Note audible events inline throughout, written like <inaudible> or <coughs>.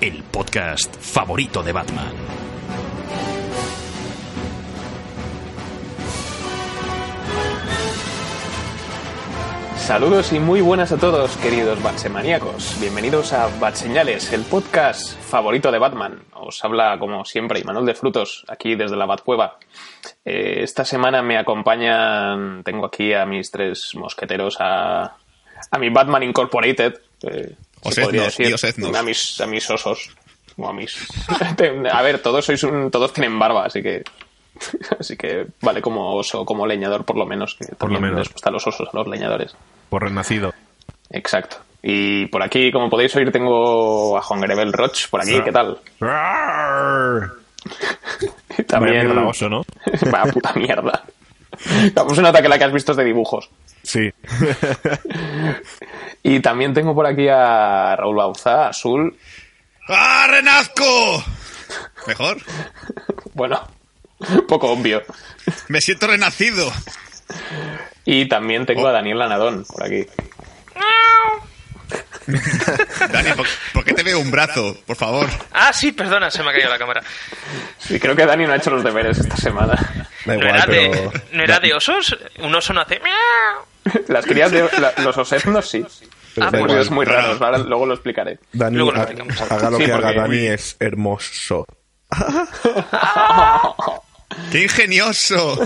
el podcast favorito de Batman. Saludos y muy buenas a todos, queridos Batsemaníacos. Bienvenidos a Batseñales, el podcast favorito de Batman. Os habla, como siempre, Imanol de Frutos, aquí desde la Batcueva. Eh, esta semana me acompañan, tengo aquí a mis tres mosqueteros, a, a mi Batman Incorporated, eh, Osednos, podría decir, a mis, a mis osos. O a mis... <laughs> a ver, todos sois un, todos tienen barba, así que <laughs> Así que vale como oso, como leñador por lo menos. Que Por lo menos. les gustan los osos a los leñadores. Por renacido. Exacto. Y por aquí, como podéis oír, tengo a Juan Grebel Roch por aquí. ¿Qué tal? <laughs> También... Vaya mierda, oso, ¿no? Vaya puta mierda. Vamos, se nota que la que has visto es de dibujos. Sí. <laughs> Y también tengo por aquí a Raúl Bauza, Azul. ¡Ah, renazco! ¿Mejor? <laughs> Bueno, <laughs> poco obvio. Me siento renacido. Y también tengo a Daniel Lanadón por aquí. Dani, ¿por, por qué te veo un brazo? Por favor. Ah, sí, perdona, se me ha caído la cámara. Y creo que Dani no ha hecho los deberes esta semana. Da ¿No era, pero... de, ¿No era de osos? Un oso no hace... miau. <laughs> Las crías de la- los osetnos sí. pero Ah, pues igual. ruidos muy raros, ahora luego lo explicaré. Dani, Luego lo haga lo Sí, que haga porque- Dani es hermoso. <laughs> <laughs> ¡Qué ingenioso!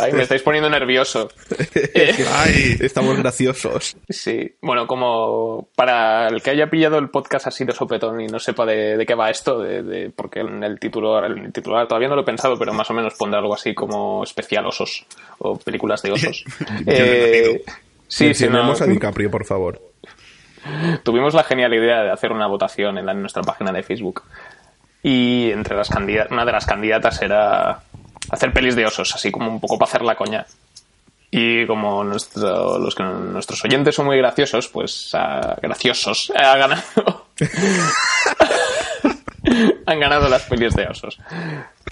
Ay, me estáis poniendo nervioso. <laughs> Ay, Estamos graciosos. Sí, bueno, como para el que haya pillado el podcast así de sopetón y no sepa de, de qué va esto, de, de- porque en el titular, el titular todavía no lo he pensado, pero más o menos pondré algo así como especial osos o películas de osos. <laughs> Eh, sí, sí, no, a DiCaprio, por favor. tuvimos la genial idea de hacer una votación en, la- en nuestra página de Facebook. Y entre las una de las candidatas era hacer pelis de osos, así como un poco para hacer la coña. Y como nuestro- los nuestros oyentes son muy graciosos, pues ah, graciosos, <laughs> ha ganado. <laughs> Han ganado las pelis de osos.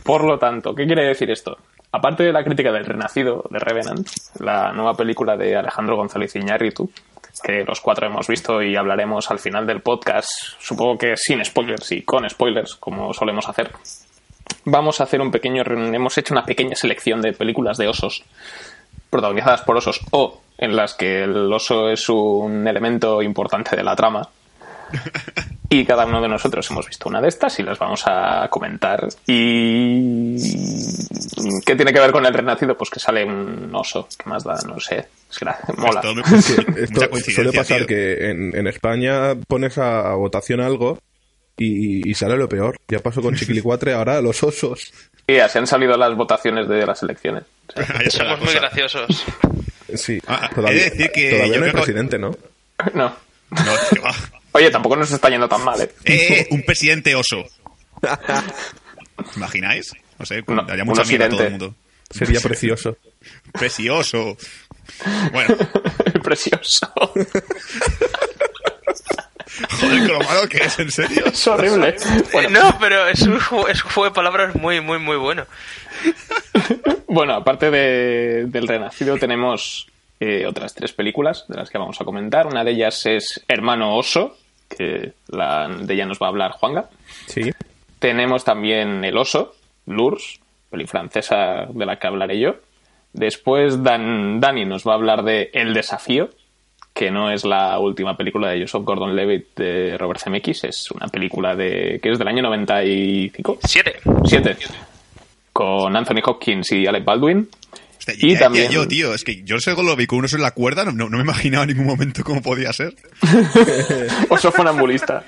Por lo tanto, ¿qué quiere decir esto? Aparte de la crítica del Renacido de Revenant, la nueva película de Alejandro González Iñárritu, que los cuatro hemos visto y hablaremos al final del podcast, supongo que sin spoilers y con spoilers, como solemos hacer. Vamos a hacer un pequeño. Hemos hecho una pequeña selección de películas de osos, protagonizadas por osos, o en las que el oso es un elemento importante de la trama. <laughs> Y cada uno de nosotros hemos visto una de estas y las vamos a comentar. ¿Y qué tiene que ver con el renacido? Pues que sale un oso. ¿Qué más da? No sé. Mola. esto suele pasar tío. que en, en España pones a, a votación algo y, y sale lo peor. Ya pasó con Chiquilicuatre, ahora los osos. Y así han salido las votaciones de las elecciones. <laughs> La Somos muy graciosos. Sí, Ah, he todavía, de decir que todavía yo no hay presidente, ¿no? <laughs> No. No, tío, va. Oye, tampoco nos está yendo tan mal, ¿eh? Eh, un presidente oso. ¿Imagináis? No sé, No, daría mucha mierda a todo el mundo. Sería precioso. <laughs> Precioso. Bueno, Precioso. Joder, con lo malo que es, en serio. <laughs> Es horrible. Bueno, No, pero es un, ju- es un juego de palabras muy, muy, muy bueno. bueno aparte de- del Renacido, tenemos eh, otras tres películas de las que vamos a comentar. Una de ellas es Hermano Oso, que la, de ella nos va a hablar Juanga. Sí. Tenemos también El Oso, Lours, peli francesa de la que hablaré yo. Después Dan, Dani nos va a hablar de El Desafío, que no es la última película de Joseph Gordon-Levitt de Robert Zemeckis, es una película de que es del año 95, Siete. 7, con Anthony Hopkins y Alec Baldwin. Hostia, Y ya- ya también- yo, tío, es que yo sé lo vi con uno en la cuerda, no, no me imaginaba en ningún momento cómo podía ser. <laughs> Oso funambulista.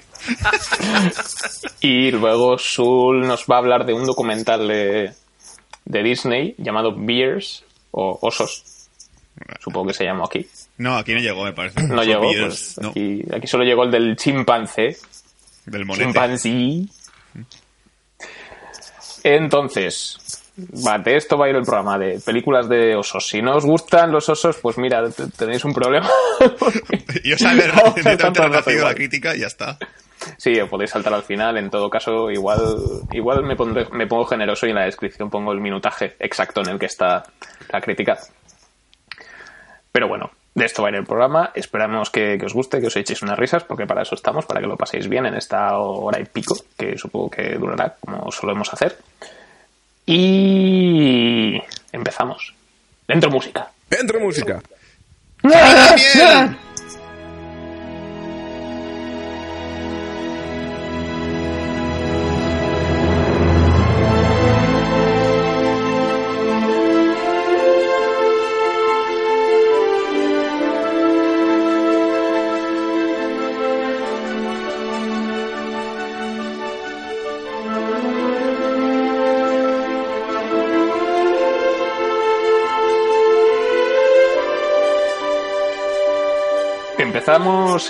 y luego Sul nos va a hablar de un documental de, de Disney llamado Bears o Osos. Supongo que se llamó aquí. No, aquí no llegó, me parece. No llegó, pues no, aquí, aquí solo llegó el del chimpancé. del monete. Chimpancé. Entonces, de esto va a ir el programa de películas de osos. Si no os gustan los osos, pues mira, te- tenéis un problema. <laughs> Yo saber Vamos a directamente saltar renacido rato la crítica y ya está. Sí, os podéis saltar al final. En todo caso, igual, igual me, pondré- me pongo generoso y en la descripción pongo el minutaje exacto en el que está la crítica. Pero bueno, de esto va a ir el programa. Esperamos que, que os guste, que os echéis unas risas, porque para eso estamos, para que lo paséis bien en esta hora y pico, que supongo que durará, como solemos hacer. Y empezamos. Dentro música. Dentro música. ¡Bien!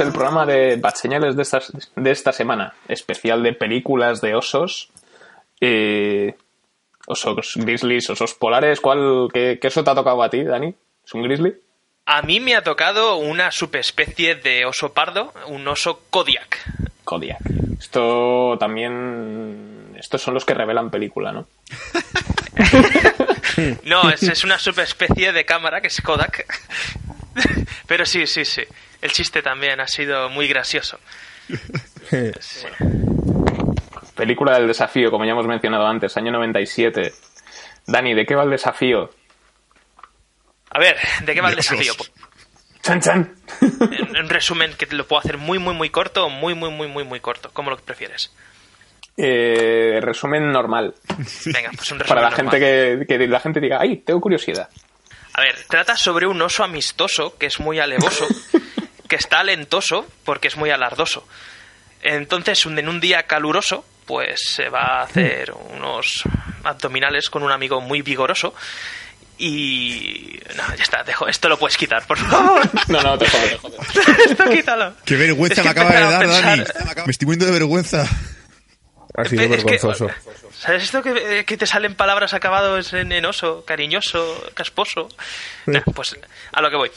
El programa de Bad Señales de, estas, de esta semana, especial de películas de osos. Eh, osos grizzlies, osos polares. ¿Cuál, qué, qué oso te ha tocado a ti, Dani? ¿Es un grizzly? A mí me ha tocado una subespecie de oso pardo, un oso Kodiak. Kodiak. Esto también. Estos son los que revelan película, ¿no? <laughs> No, es, es una subespecie de cámara que es Kodak. <laughs> Pero sí, sí, sí. El chiste también ha sido muy gracioso. <laughs> Sí. Película del desafío, como ya hemos mencionado antes, año 97. Dani, ¿de qué va el desafío? A ver, ¿de qué va el desafío? ¡Chan, chan! En, en resumen, que lo puedo hacer muy, muy, muy corto o muy, muy, muy, muy, muy corto. ¿Cómo lo prefieres? Eh, resumen normal. Venga, pues un resumen Para la normal. gente que, que la gente diga, ¡ay, tengo curiosidad! A ver, trata sobre un oso amistoso que es muy alevoso, <laughs> que está alentoso porque es muy alardoso. Entonces, un- en un día caluroso, pues se va a hacer unos abdominales con un amigo muy vigoroso. Y. No, ya está, dejo. Esto lo puedes quitar, por favor. <laughs> No, no, te jodes, te jodes. <laughs> Esto quítalo. ¡Qué vergüenza Es que me acaba de dar, a Dani! pensar- Me estoy muriendo de vergüenza. Ha sido Es que- vergonzoso. ¿Sabes esto que, que te salen palabras acabados en, en oso, cariñoso, casposo? Nah, pues a lo que voy.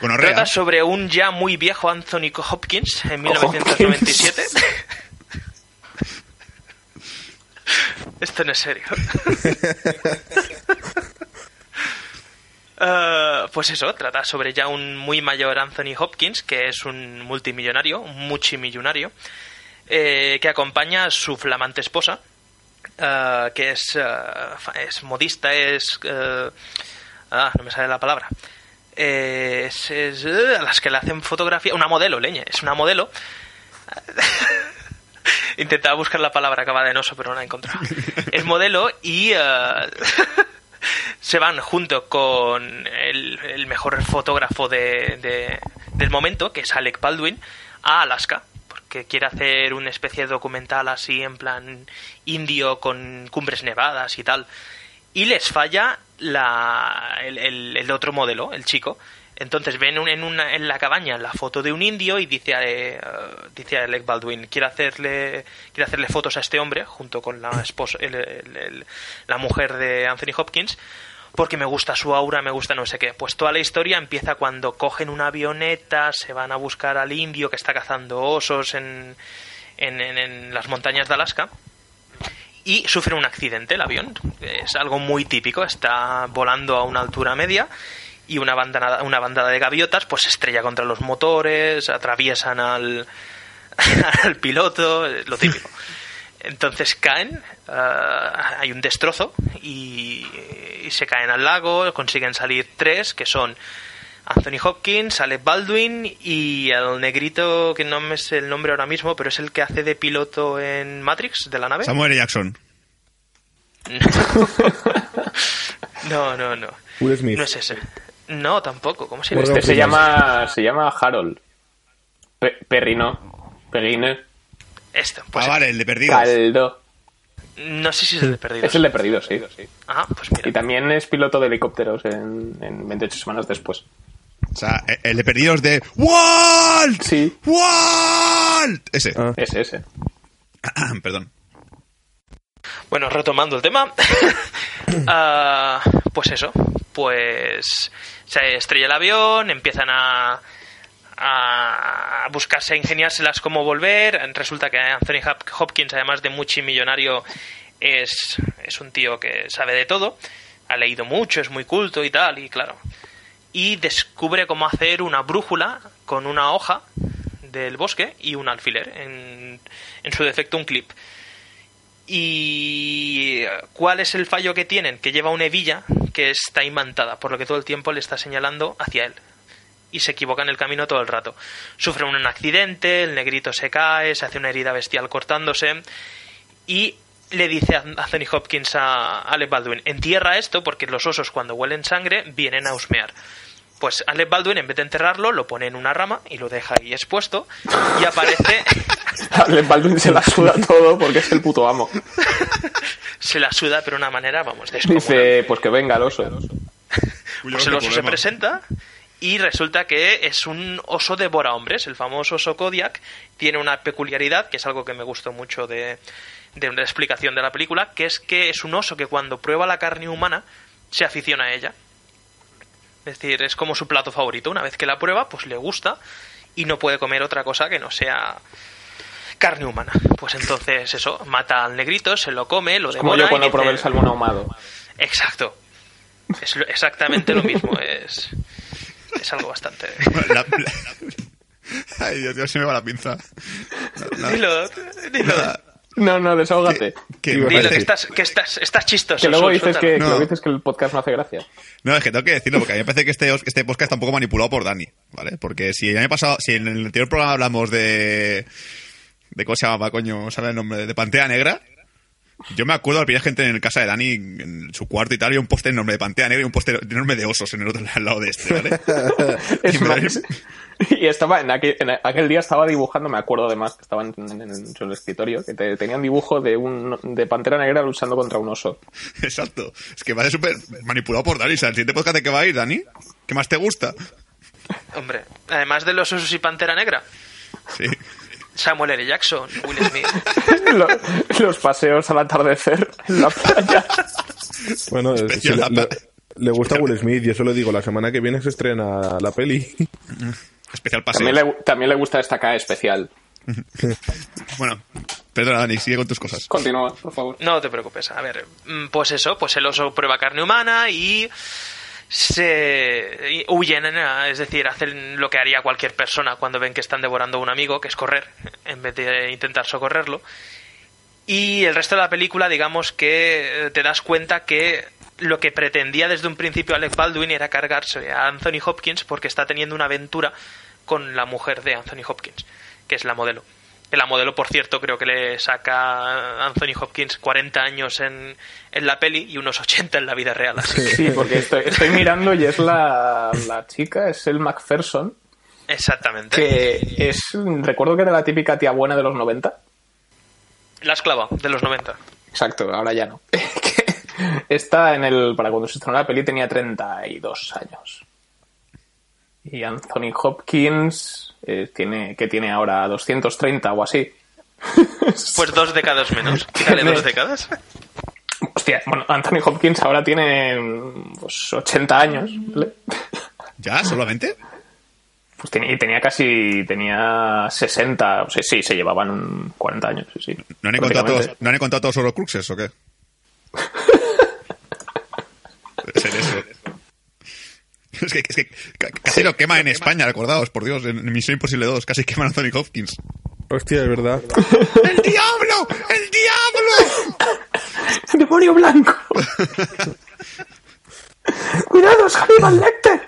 Gonorrea. Trata sobre un ya muy viejo Anthony Hopkins en 1997. Esto no es serio. <laughs> Eh, pues eso, trata sobre ya un muy mayor Anthony Hopkins, que es un multimillonario, un multimillonario, eh, que acompaña a su flamante esposa, eh, que es, fa- es modista, es... ah, no me sale la palabra. Eh, es, es, eh, a las que le hacen fotografía... Una modelo, leña, es una modelo. <laughs> Intentaba buscar la palabra acabada en oso, pero no la he encontrado. <laughs> Es modelo y... eh, <laughs> se van junto con el, el mejor fotógrafo de, de- del momento, que es Alec Baldwin, a Alaska, porque quiere hacer una especie de documental así en plan indio con cumbres nevadas y tal. Y les falla la, el, otro modelo, el chico. Entonces ven un- en, una, en la cabaña la foto de un indio y dice, eh, dice a Baldwin, quiere hacerle, quiere hacerle fotos a este hombre junto con la esposa, el- la mujer de Anthony Hopkins, porque me gusta su aura, me gusta no sé qué. Pues toda la historia empieza cuando cogen una avioneta, se van a buscar al indio que está cazando osos en, en, en- en las montañas de Alaska y sufre un accidente el avión. Es algo muy típico, está volando a una altura media y una bandada, una bandada de gaviotas pues se estrella contra los motores, atraviesan al, <laughs> al piloto, lo típico. Entonces caen, ah, hay un destrozo y, y se caen al lago, consiguen salir tres, que son Anthony Hopkins, Alec Baldwin y el negrito, que no me sé el nombre ahora mismo, pero es el que hace de piloto en Matrix, de la nave. Samuel. Jackson. <laughs> No, no, no. Will Smith. No es ese. No, tampoco. ¿Cómo se llama? Este se llama, se llama Harold. Pe- Perrino. Perrine. Este. Pues ah, vale, el de perdidos. Caldo. No sé si es el de perdidos. Es el de perdidos, sí. sí. Ah, pues mira. Y también es piloto de helicópteros en, en 28 semanas después. O sea, el de perdidos de Walt. Sí. Walt. Ese. Ah. Ese, ese. <clears throat> Perdón. Bueno, retomando el tema. <clears throat> Ah, pues eso. Pues se estrella el avión, empiezan a, a buscarse, a ingeniárselas cómo volver. Resulta que Anthony Hop- Hopkins, además de multimillonario, es, es un tío que sabe de todo. Ha leído mucho, es muy culto y tal, y claro. Y descubre cómo hacer una brújula con una hoja del bosque y un alfiler. En, en su defecto, un clip. ¿Y cuál es el fallo que tienen? Que lleva una hebilla que está imantada, por lo que todo el tiempo le está señalando hacia él. Y se equivoca en el camino todo el rato. Sufre un accidente, el negrito se cae, se hace una herida bestial cortándose. Y le dice a Anthony Hopkins a Alec Baldwin, entierra esto porque los osos cuando huelen sangre vienen a husmear. Pues Alec Baldwin, en vez de enterrarlo, lo pone en una rama y lo deja ahí expuesto. Y aparece... <laughs> Alec Baldwin se la suda todo porque es el puto amo. <laughs> se la suda, pero de una manera, vamos, descomunal. Dice, pues que venga el oso. <laughs> Pues el oso se presenta y resulta que es un oso devora hombres, el famoso oso Kodiak. Tiene una peculiaridad, que es algo que me gustó mucho de, de una explicación de la película, que es que es un oso que cuando prueba la carne humana se aficiona a ella. Es decir, es como su plato favorito. Una vez que la prueba, pues le gusta y no puede comer otra cosa que no sea carne humana. Pues entonces eso, mata al negrito, se lo come, lo Como devora. yo y cuando dice- probé el salmón ahumado. Exacto. Es lo- exactamente lo mismo. Es, es algo bastante. <laughs> La- la- Ay, Dios, Dios, se me va la pinza. Dilo, dilo. No, no, desahógate. Que Dilo, que estás, que estás, estás chistoso. Que luego dices que, No. luego dices que el podcast no hace gracia. No, es que tengo que decirlo porque a mí me parece que este, este podcast está un poco manipulado por Dani, ¿vale? Porque si el año pasado, si en el anterior programa hablamos de. de ¿Cómo se llamaba, coño? ¿Sabe el nombre? De Pantea Negra. Yo me acuerdo primera gente en casa de Dani, en su cuarto y tal, y un póster enorme de Pantea Negra y un póster enorme de osos en el otro <laughs> al lado de este, ¿vale? <laughs> Es <laughs> Y más, estaba en aquel, en aquel día estaba dibujando, me acuerdo además que estaba en, en- en su escritorio, que te- tenía un dibujo de un de pantera negra luchando contra un oso. Exacto. Es que va a ser súper manipulado por Dani. O sea, el siguiente podcast de qué va a ir, Dani? ¿Qué más te gusta? Hombre, además de los osos y pantera negra, Sí. Samuel L. Jackson, Will Smith. <laughs> Lo- Los paseos al atardecer en la playa. Bueno, es- Especial si le, la- le- le gusta Will Smith, y eso lo digo, la semana que viene se estrena la peli. <laughs> Especial paseo. También le, también le gusta esta K especial. <laughs> Bueno, perdona, Dani, sigue con tus cosas. Continúa, por favor. No te preocupes. A ver, mm, pues eso, pues el oso prueba carne humana y se huyen, es decir, hacen lo que haría cualquier persona cuando ven que están devorando a un amigo, que es correr, en vez de intentar socorrerlo. Y el resto de la película, digamos que eh, te das cuenta que lo que pretendía desde un principio Alec Baldwin era cargarse a Anthony Hopkins porque está teniendo una aventura con la mujer de Anthony Hopkins, que es la modelo. Que la modelo, por cierto, creo que le saca a Anthony Hopkins 40 años en, en la peli y unos 80 en la vida real. Así que, Sí, porque estoy, estoy mirando y es la, la chica, es el Macpherson, exactamente. que es, recuerdo que era la típica tía buena de los 90. La esclava de los 90. Exacto, ahora ya no. <laughs> Está en el, para cuando se estrenó la peli tenía 32 años. Y Anthony Hopkins eh, tiene, que tiene ahora 230 o así. <laughs> Pues dos décadas menos. <laughs> Quítale dos décadas. Hostia, bueno, Anthony Hopkins ahora tiene pues, 80 años, ¿vale? ¿Ya? ¿Solamente? Pues tenía, y tenía casi, tenía 60, o sea, sí, se llevaban un 40 años, sí, sí. ¿No han encontrado todos, ¿no han encontrado todos los cruxes o qué? <laughs> Debe ser eso. <laughs> Es que, es que ca- casi lo quema en España, recordaos, por Dios, en en Misión Imposible 2, casi queman a Anthony Hopkins. Hostia, es verdad. ¡El diablo! ¡El diablo! <laughs> ¡Demonio blanco! <laughs> ¡Cuidado, es Hannibal Lecter!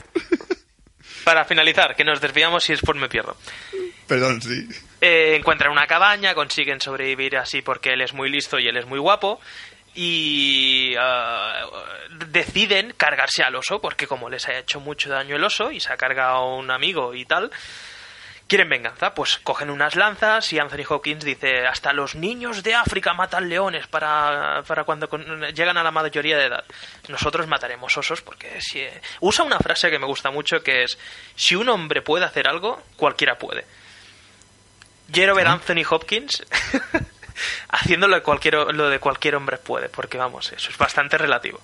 Para finalizar, que nos desviamos y después me pierdo. Perdón, sí. Eh, encuentran una cabaña, consiguen sobrevivir así porque él es muy listo y él es muy guapo. Y ah, deciden cargarse al oso porque como les ha hecho mucho daño el oso y se ha cargado a un amigo y tal, quieren venganza, pues cogen unas lanzas y Anthony Hopkins dice, hasta los niños de África matan leones para, para cuando con- llegan a la mayoría de edad. Nosotros mataremos osos porque si... Usa una frase que me gusta mucho que es, si un hombre puede hacer algo, cualquiera puede. Quiero ver Anthony Hopkins <laughs> <laughs> haciendo lo de, cualquier, lo de cualquier hombre puede, porque vamos, eso es bastante relativo.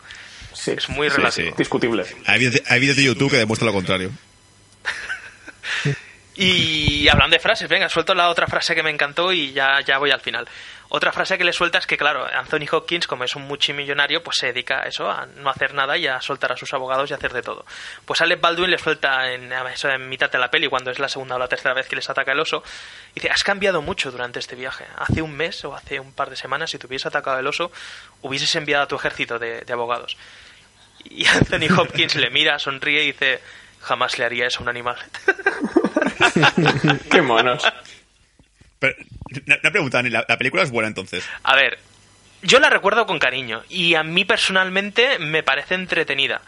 Sí, Es muy Sí, relativo. sí. discutible. Hay vídeos hay vídeos de YouTube que demuestran lo contrario. <laughs> Y hablando de frases, venga, suelto la otra frase que me encantó y ya, ya voy al final. Otra frase que le suelta es que, claro, Anthony Hopkins, como es un multimillonario, pues se dedica a eso, a no hacer nada y a soltar a sus abogados y hacer de todo. Pues Alec Baldwin le suelta en, eso en mitad de la peli, cuando es la segunda o la tercera vez que les ataca el oso, y dice, has cambiado mucho durante este viaje. Hace un mes o hace un par de semanas, si te hubiese atacado el oso, hubieses enviado a tu ejército de, de abogados. Y Anthony <laughs> Hopkins le mira, sonríe y dice, jamás le haría eso a un animal. <laughs> Qué monos. Pero, una pregunta, Dani, ¿la, la película es buena entonces? A ver, yo la recuerdo con cariño y a mí personalmente me parece entretenida.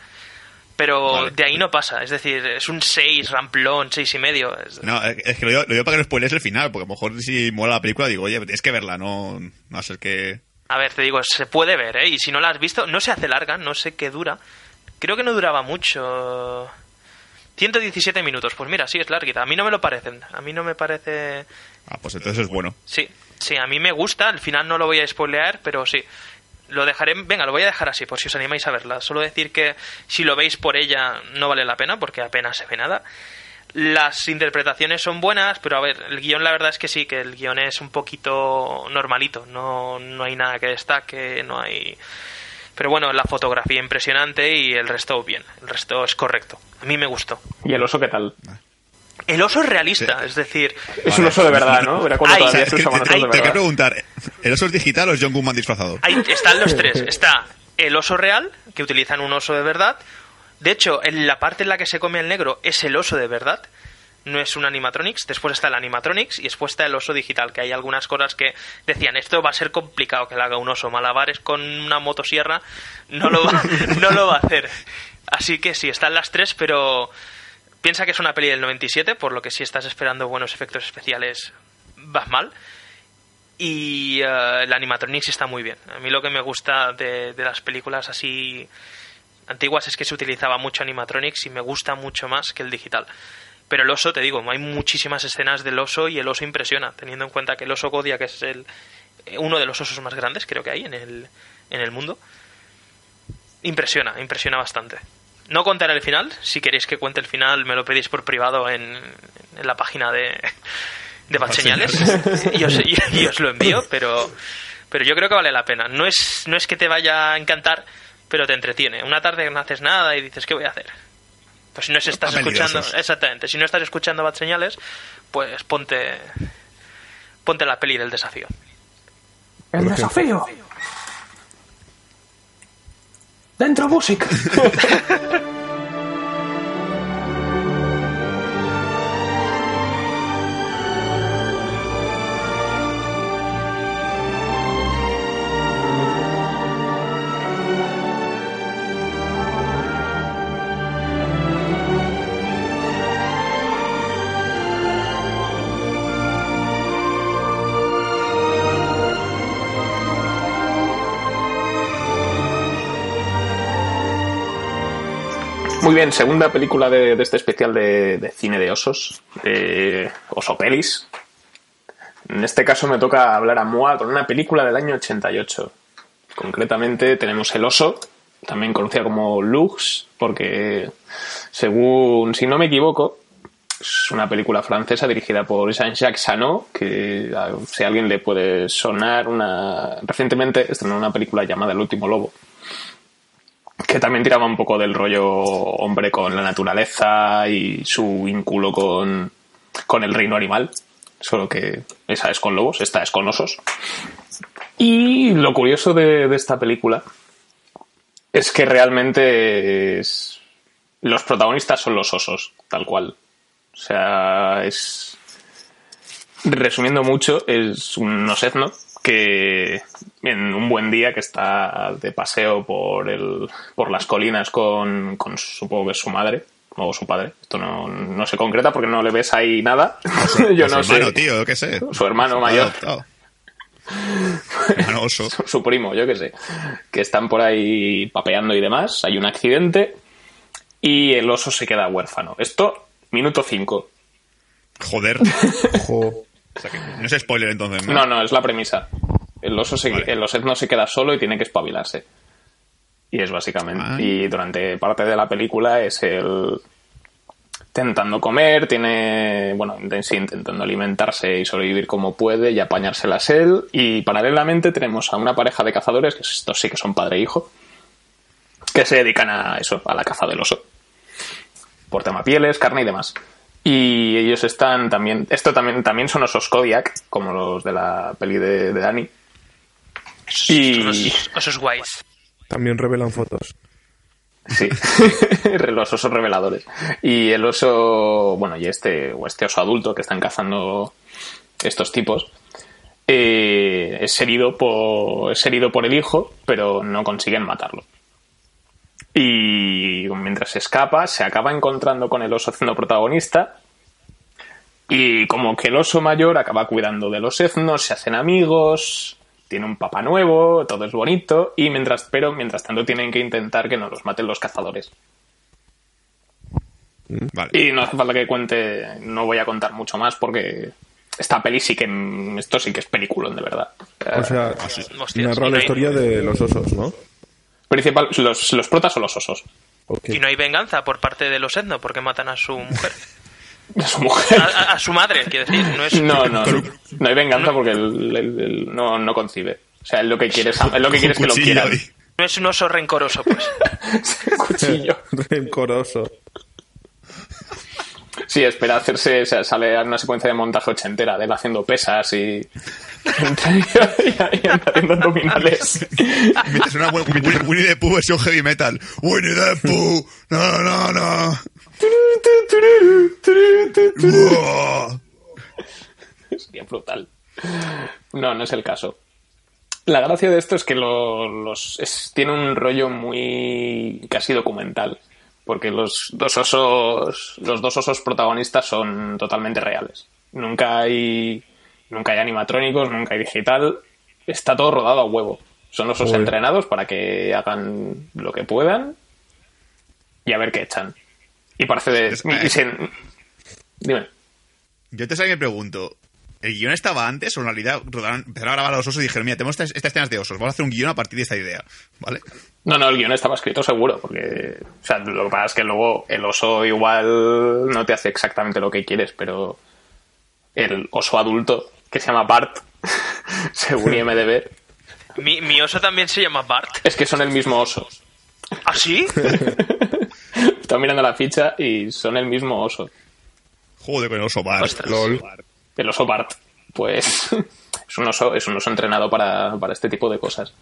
Pero Vale. de ahí no pasa, es decir, es un 6, ramplón, seis y medio. No, es que lo digo, lo digo para que no spoilees el final, porque a lo mejor si mola la película digo, oye, tienes que verla, no, no a ser que... A ver, te digo, se puede ver, ¿eh? Y si no la has visto, no se hace larga, no sé qué dura. Creo que no duraba mucho. 117 minutos, pues mira, sí, es larguita. A mí no me lo parecen, a mí no me parece... Ah, pues entonces es bueno. Sí, sí, a mí me gusta, al final no lo voy a spoilear, pero sí. Lo dejaré, venga, lo voy a dejar así, por si os animáis a verla. Solo decir que si lo veis por ella no vale la pena, porque apenas se ve nada. Las interpretaciones son buenas, pero a ver, el guion la verdad es que sí, que el guion es un poquito normalito, no, no hay nada que destaque, no hay... Pero bueno, la fotografía impresionante y el resto bien, el resto es correcto. A mí me gustó. ¿Y el oso qué tal? El oso es realista, Sí. es decir, Es un oso de verdad, ¿no? Era cuando Ay, O sea, todavía se usaban osos de te verdad. preguntar, ¿el oso es digital o es John Goodman disfrazado? Ahí están los tres. <laughs> Está el oso real, que utilizan un oso de verdad. De hecho, en la parte en la que se come el negro es el oso de verdad. No es un animatronics. Después está el animatronics y después está el oso digital, que hay algunas cosas que decían, esto va a ser complicado que lo haga un oso. Malabares con una motosierra no lo va, <laughs> no lo va a hacer. Así que sí, están las tres, pero piensa que es una peli del 97, por lo que si estás esperando buenos efectos especiales, vas mal. Y eh, el animatronics está muy bien. A mí lo que me gusta de, de las películas así antiguas es que se utilizaba mucho animatronics y me gusta mucho más que el digital. Pero el oso, te digo, hay muchísimas escenas del oso y el oso impresiona, teniendo en cuenta que el oso Godia, que es el, eh, uno de los osos más grandes, creo que hay en el, en el mundo, impresiona, impresiona bastante. No contaré el final, si queréis que cuente el final me lo pedís por privado en, en la página de, de Bad Señales <laughs> y os, y- y os lo envío, pero, pero yo creo que vale la pena. No es, no es que te vaya a encantar, pero te entretiene. Una tarde no haces nada y dices, ¿qué voy a hacer? Pues si no estás escuchando, exactamente, si no estás escuchando Bad Señales, pues ponte, ponte la peli del desafío. ¡El desafío! ¡Dentro música! <laughs> Muy bien, segunda película de, este especial de, cine de osos, de Osopelis. En este caso me toca hablar a Moa con una película del año 88. Concretamente tenemos El Oso, también conocida como Lux, porque según, si no me equivoco, es una película francesa dirigida por Jean-Jacques Sano, que si alguien le puede sonar, una recientemente estrenó una película llamada El último lobo, que también tiraba un poco del rollo hombre con la naturaleza y su vínculo con, con el reino animal. Solo que esa es con lobos, esta es con osos. Y lo curioso de, de esta película es que realmente los protagonistas son los osos, tal cual. O sea, es. Resumiendo mucho, es un osetno que en un buen día que está de paseo por, el, por las colinas con, con supongo que es su madre, o su padre. Esto no, no se concreta porque no le ves ahí nada. <laughs> Yo O no su hermano, sé. tío, yo qué sé. Su hermano mayor. Adoptado. Hermano oso. su, <laughs> su primo, yo qué sé, que están por ahí papeando y demás, hay un accidente y el oso se queda huérfano. Esto, minuto 5. Joder. <laughs> Ojo. O sea que no es spoiler entonces, ¿no? No, no, es la premisa. El oso se, Vale. el osetno se queda solo y tiene que espabilarse. Y es básicamente. Ah. Y durante parte de la película es el intentando comer, tiene, bueno, en sí, intentando alimentarse y sobrevivir como puede y apañárselas él. Y paralelamente tenemos a una pareja de cazadores, que estos sí que son padre e hijo, que se dedican a eso, a la caza del oso. Por tema pieles, carne y demás. Y ellos están también. Esto también, también son osos Kodiak, como los de la peli de, de Dani. Y- Osos, osos guays. También revelan fotos. Sí, <laughs> los osos reveladores. Y el oso, bueno, y este, o este oso adulto que están cazando estos tipos, eh, es, herido por, es herido por el hijo, pero no consiguen matarlo. Y mientras escapa, se acaba encontrando con el oso etno protagonista. Y como que el oso mayor acaba cuidando de los etnos, se hacen amigos, tiene un papá nuevo, todo es bonito, y mientras, pero mientras tanto tienen que intentar que no los maten los cazadores. Vale. Y no hace falta que cuente, no voy a contar mucho más porque esta peli sí que, esto sí que es peliculón de verdad. O sea, Hostias, narra la hay- historia de los osos, ¿no? Principal, los, los protas son los osos. Y no hay venganza por parte de los etno porque matan a su mujer. <laughs> De su mujer. A, a- a su madre, quiero decir. No es... No, no, no hay venganza porque él, él- él no, no concibe. O sea, él lo que quiere es, él lo que quiere es que lo quieran. no es un oso rencoroso, pues. <laughs> Cuchillo. Rencoroso. Sí, espera hacerse, o sea, sale una secuencia de montaje ochentera de él haciendo pesas y, <laughs> y, y haciendo abdominales. Es una buena Winnie- Winnie the Pooh versión heavy metal. Winnie the Pooh. No, no, no. Sería brutal. No, no es el caso. La gracia de esto es que lo- los, es- tiene un rollo muy casi documental. Porque los dos osos, los dos osos protagonistas son totalmente reales. Nunca hay, nunca hay animatrónicos, nunca hay digital. Está todo rodado a huevo. Son osos entrenados para que hagan lo que puedan y a ver qué echan. Y parece de. Y se- dime. Yo te sabía me pregunto. ¿El guion estaba antes o en realidad rodaron- empezaron a grabar a los osos y dijeron, mira, tenemos estas, estas escenas de osos, vamos a hacer un guion a partir de esta idea? ¿Vale? No, no, el guion estaba escrito seguro, porque o sea, lo que pasa es que luego el oso igual no te hace exactamente lo que quieres, pero el oso adulto, que se llama Bart, <laughs> según IMDB, Mi, mi oso también se llama Bart. es que son el mismo oso. ¿Ah, sí? <laughs> Estaba mirando la ficha y son el mismo oso. Joder, con el oso bar. LOL. El oso Bart, pues <laughs> es un oso, es un oso entrenado para, para este tipo de cosas.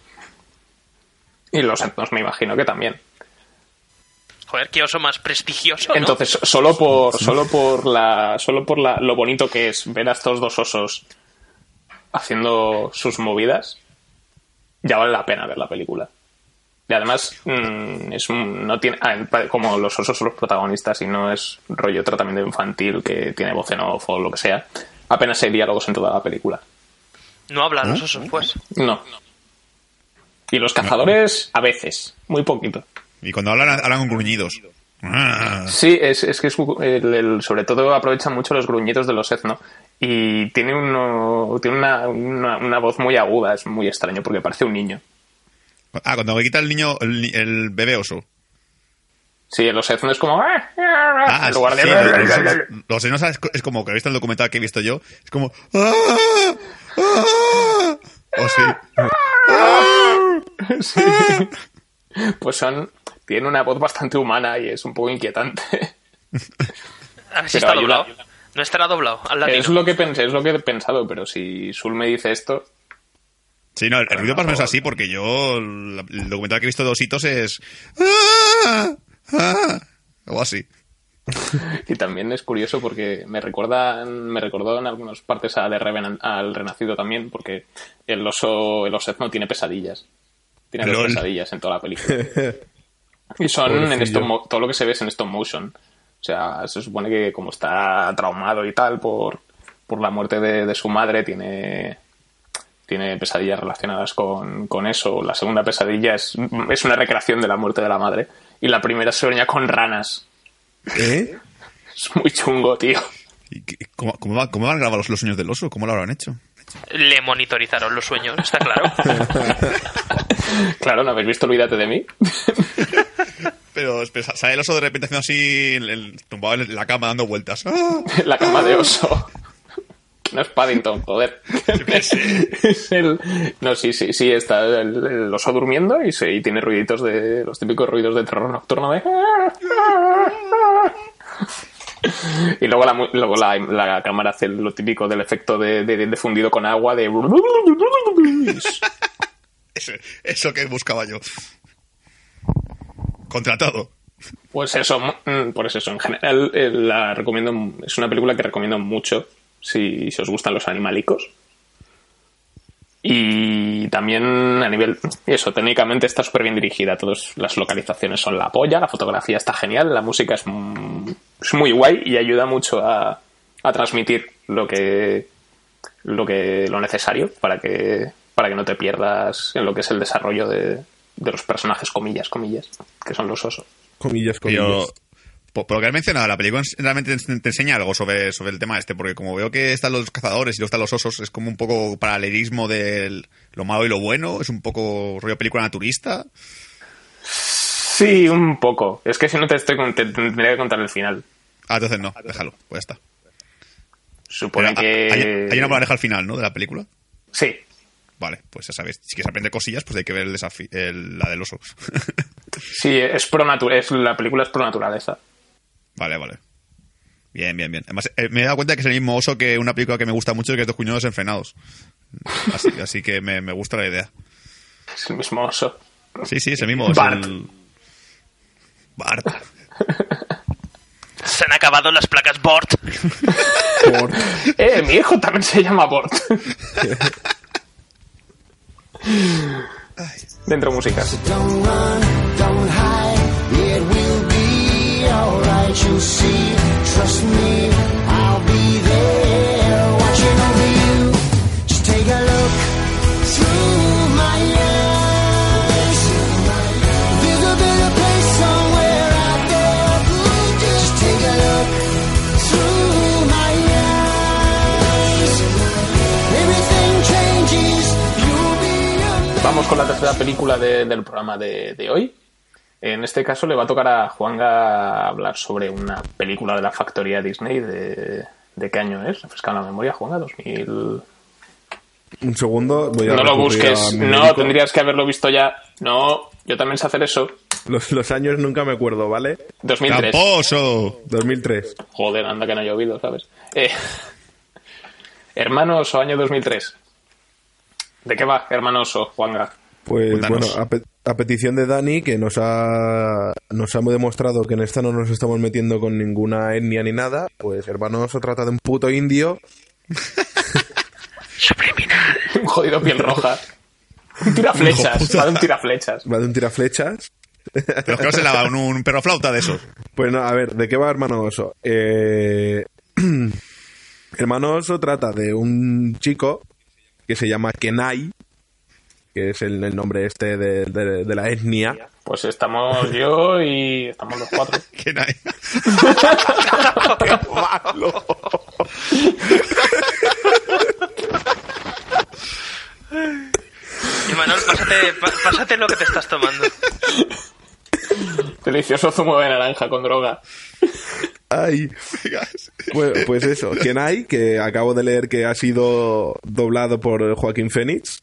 Y los etnos me imagino que también. Joder, qué oso más prestigioso, ¿no? Entonces, solo por, solo por la, solo por la, lo bonito que es ver a estos dos osos haciendo sus movidas, ya vale la pena ver la película. Y además, mm, es un- no tiene, ah, como los osos son los protagonistas y no es rollo tratamiento infantil que tiene voz en off o lo que sea, apenas hay diálogos en toda la película. No hablan los osos, pues. No. Y los cazadores, a veces, muy poquito. Y cuando hablan, hablan con gruñidos. Ah. Sí, es, es que es, el- el- sobre todo aprovechan mucho los gruñidos de los etno y tiene, uno, tiene una, una, una voz muy aguda, es muy extraño porque parece un niño. Ah, cuando me quita el niño, el, bebé oso. Sí, en los etno es como... Ah, en lugar de... sí, los, los- los es, es como que he visto el documental que he visto yo. Es como. ¡Ah! ¡Ah! O sí. <laughs> Sí. Pues son... Tiene una voz bastante humana y es un poco inquietante. A ver si Pero está doblado. No estará doblado al. Es lo que pensé, es lo que he pensado, pero si Sul me dice esto... Sí, no, el, el ruido más o menos así porque yo. la- El documental que he visto de ositos es. ¡Ah! ¡Ah! Algo así. <laughs> Y también es curioso porque me recuerda, me recordó en algunas partes a The Revenant- al Renacido también, porque el oso, el oso etno tiene pesadillas. Tiene dos pesadillas en toda la película. <laughs> Y son en Pobrecillo. mo- todo lo que se ve es en stop motion. O sea, se supone que como está traumado y tal por, por la muerte de, de su madre, tiene, tiene pesadillas relacionadas con, con eso. La segunda pesadilla es, es una recreación de la muerte de la madre. Y la primera sueña con ranas. ¿Eh? Es muy chungo, tío. ¿Y qué- cómo, cómo, va- cómo van a grabar los, los sueños del oso? ¿Cómo lo habrán hecho? Le monitorizaron los sueños, está claro. <laughs> Claro, ¿no habéis visto Olvídate de mí? <laughs> Pero, pero sale el oso de repente haciendo así, el, el- tumbado en la cama dando vueltas. ¡Ah! <laughs> la cama de oso. No es Paddington, joder. <laughs> es el... No, sí, sí, sí, está el, el oso durmiendo y, se, y tiene ruiditos de... los típicos ruidos de terror nocturno de... <laughs> Y luego la, luego la, la cámara hace lo típico del efecto de, de- de fundido con agua de... <laughs> Eso, eso que buscaba yo. Contratado. Pues eso, mm, pues eso, en general eh, la recomiendo, es una película que recomiendo mucho si, si os gustan los animalicos. Y también a nivel, eso, técnicamente está súper bien dirigida, todas las localizaciones son la polla, la fotografía está genial, la música es, mm, es muy guay y ayuda mucho a, a transmitir lo que, lo que, lo necesario para que, para que no te pierdas en lo que es el desarrollo de, de los personajes, comillas, comillas, que son los osos. Comillas, comillas. Pero, por, por lo que has mencionado, la película realmente te, te enseña algo sobre, sobre el tema este, porque como veo que están los cazadores y luego están los osos, es como un poco paralelismo de lo malo y lo bueno, es un poco rollo película naturista. Sí, un poco. Es que si no te estoy con- te tendría que contar el final. Ah, entonces no, déjalo, pues ya está. Supone Pero, que. hay, hay una moraleja al final, ¿no? De la película. Sí. Vale, pues ya sabes, si quieres aprender cosillas, pues hay que ver el desafi- el- la del oso. <laughs> Sí, es pro es La película es pro naturaleza. Vale, vale. Bien, bien, bien. Además, eh, me he dado cuenta que es el mismo oso que una película que me gusta mucho, que es Dos cuñados enfrenados. Así, <laughs> así que me, me gusta la idea. Es el mismo oso. Sí, sí, es el mismo. Es Bart. el... Bart. Se han acabado las placas Bort. Por- <laughs> Eh, mi hijo también se llama Bort. <laughs> Dentro música. See. Trust me, I'll be there. Vamos con la tercera película de- del programa de hoy. En este caso le va a tocar a Juanga hablar sobre una película de la factoría Disney de... ¿De qué año es? Refresca la memoria, Juanga, 2000... Un segundo, voy a No lo busques. No, médico. tendrías que haberlo visto ya. No, yo también sé hacer eso. Los, los años nunca me acuerdo, ¿vale? 2003. ¡Tramposo! 2003. Joder, anda que no ha llovido, ¿sabes? Eh, Hermanos o año 2003. ¿De qué va Hermanos o Juanga? Pues Cuéntanos. bueno, a, a petición de Dani, que nos ha, nos ha demostrado que en esta no nos estamos metiendo con ninguna etnia ni nada, pues hermanos se trata de un puto indio. <laughs> Subliminal. Un jodido piel roja. Un tiraflechas. Va de un tiraflechas. Va de un tiraflechas. Pero que no se lava un, un perro flauta de esos. Pues no, a ver, ¿de qué va Hermano Oso? Eh, <clears throat> Hermano Oso trata de un chico que se llama Kenai, que es el, el nombre este de, de- de la etnia. Pues estamos yo y estamos los cuatro. <laughs> Que nadie- Y Manuel, pásate, pásate lo que te estás tomando. Delicioso zumo de naranja con droga. Ay, pues, pues eso, Kenai, que acabo de leer que ha sido doblado por Joaquín Phoenix,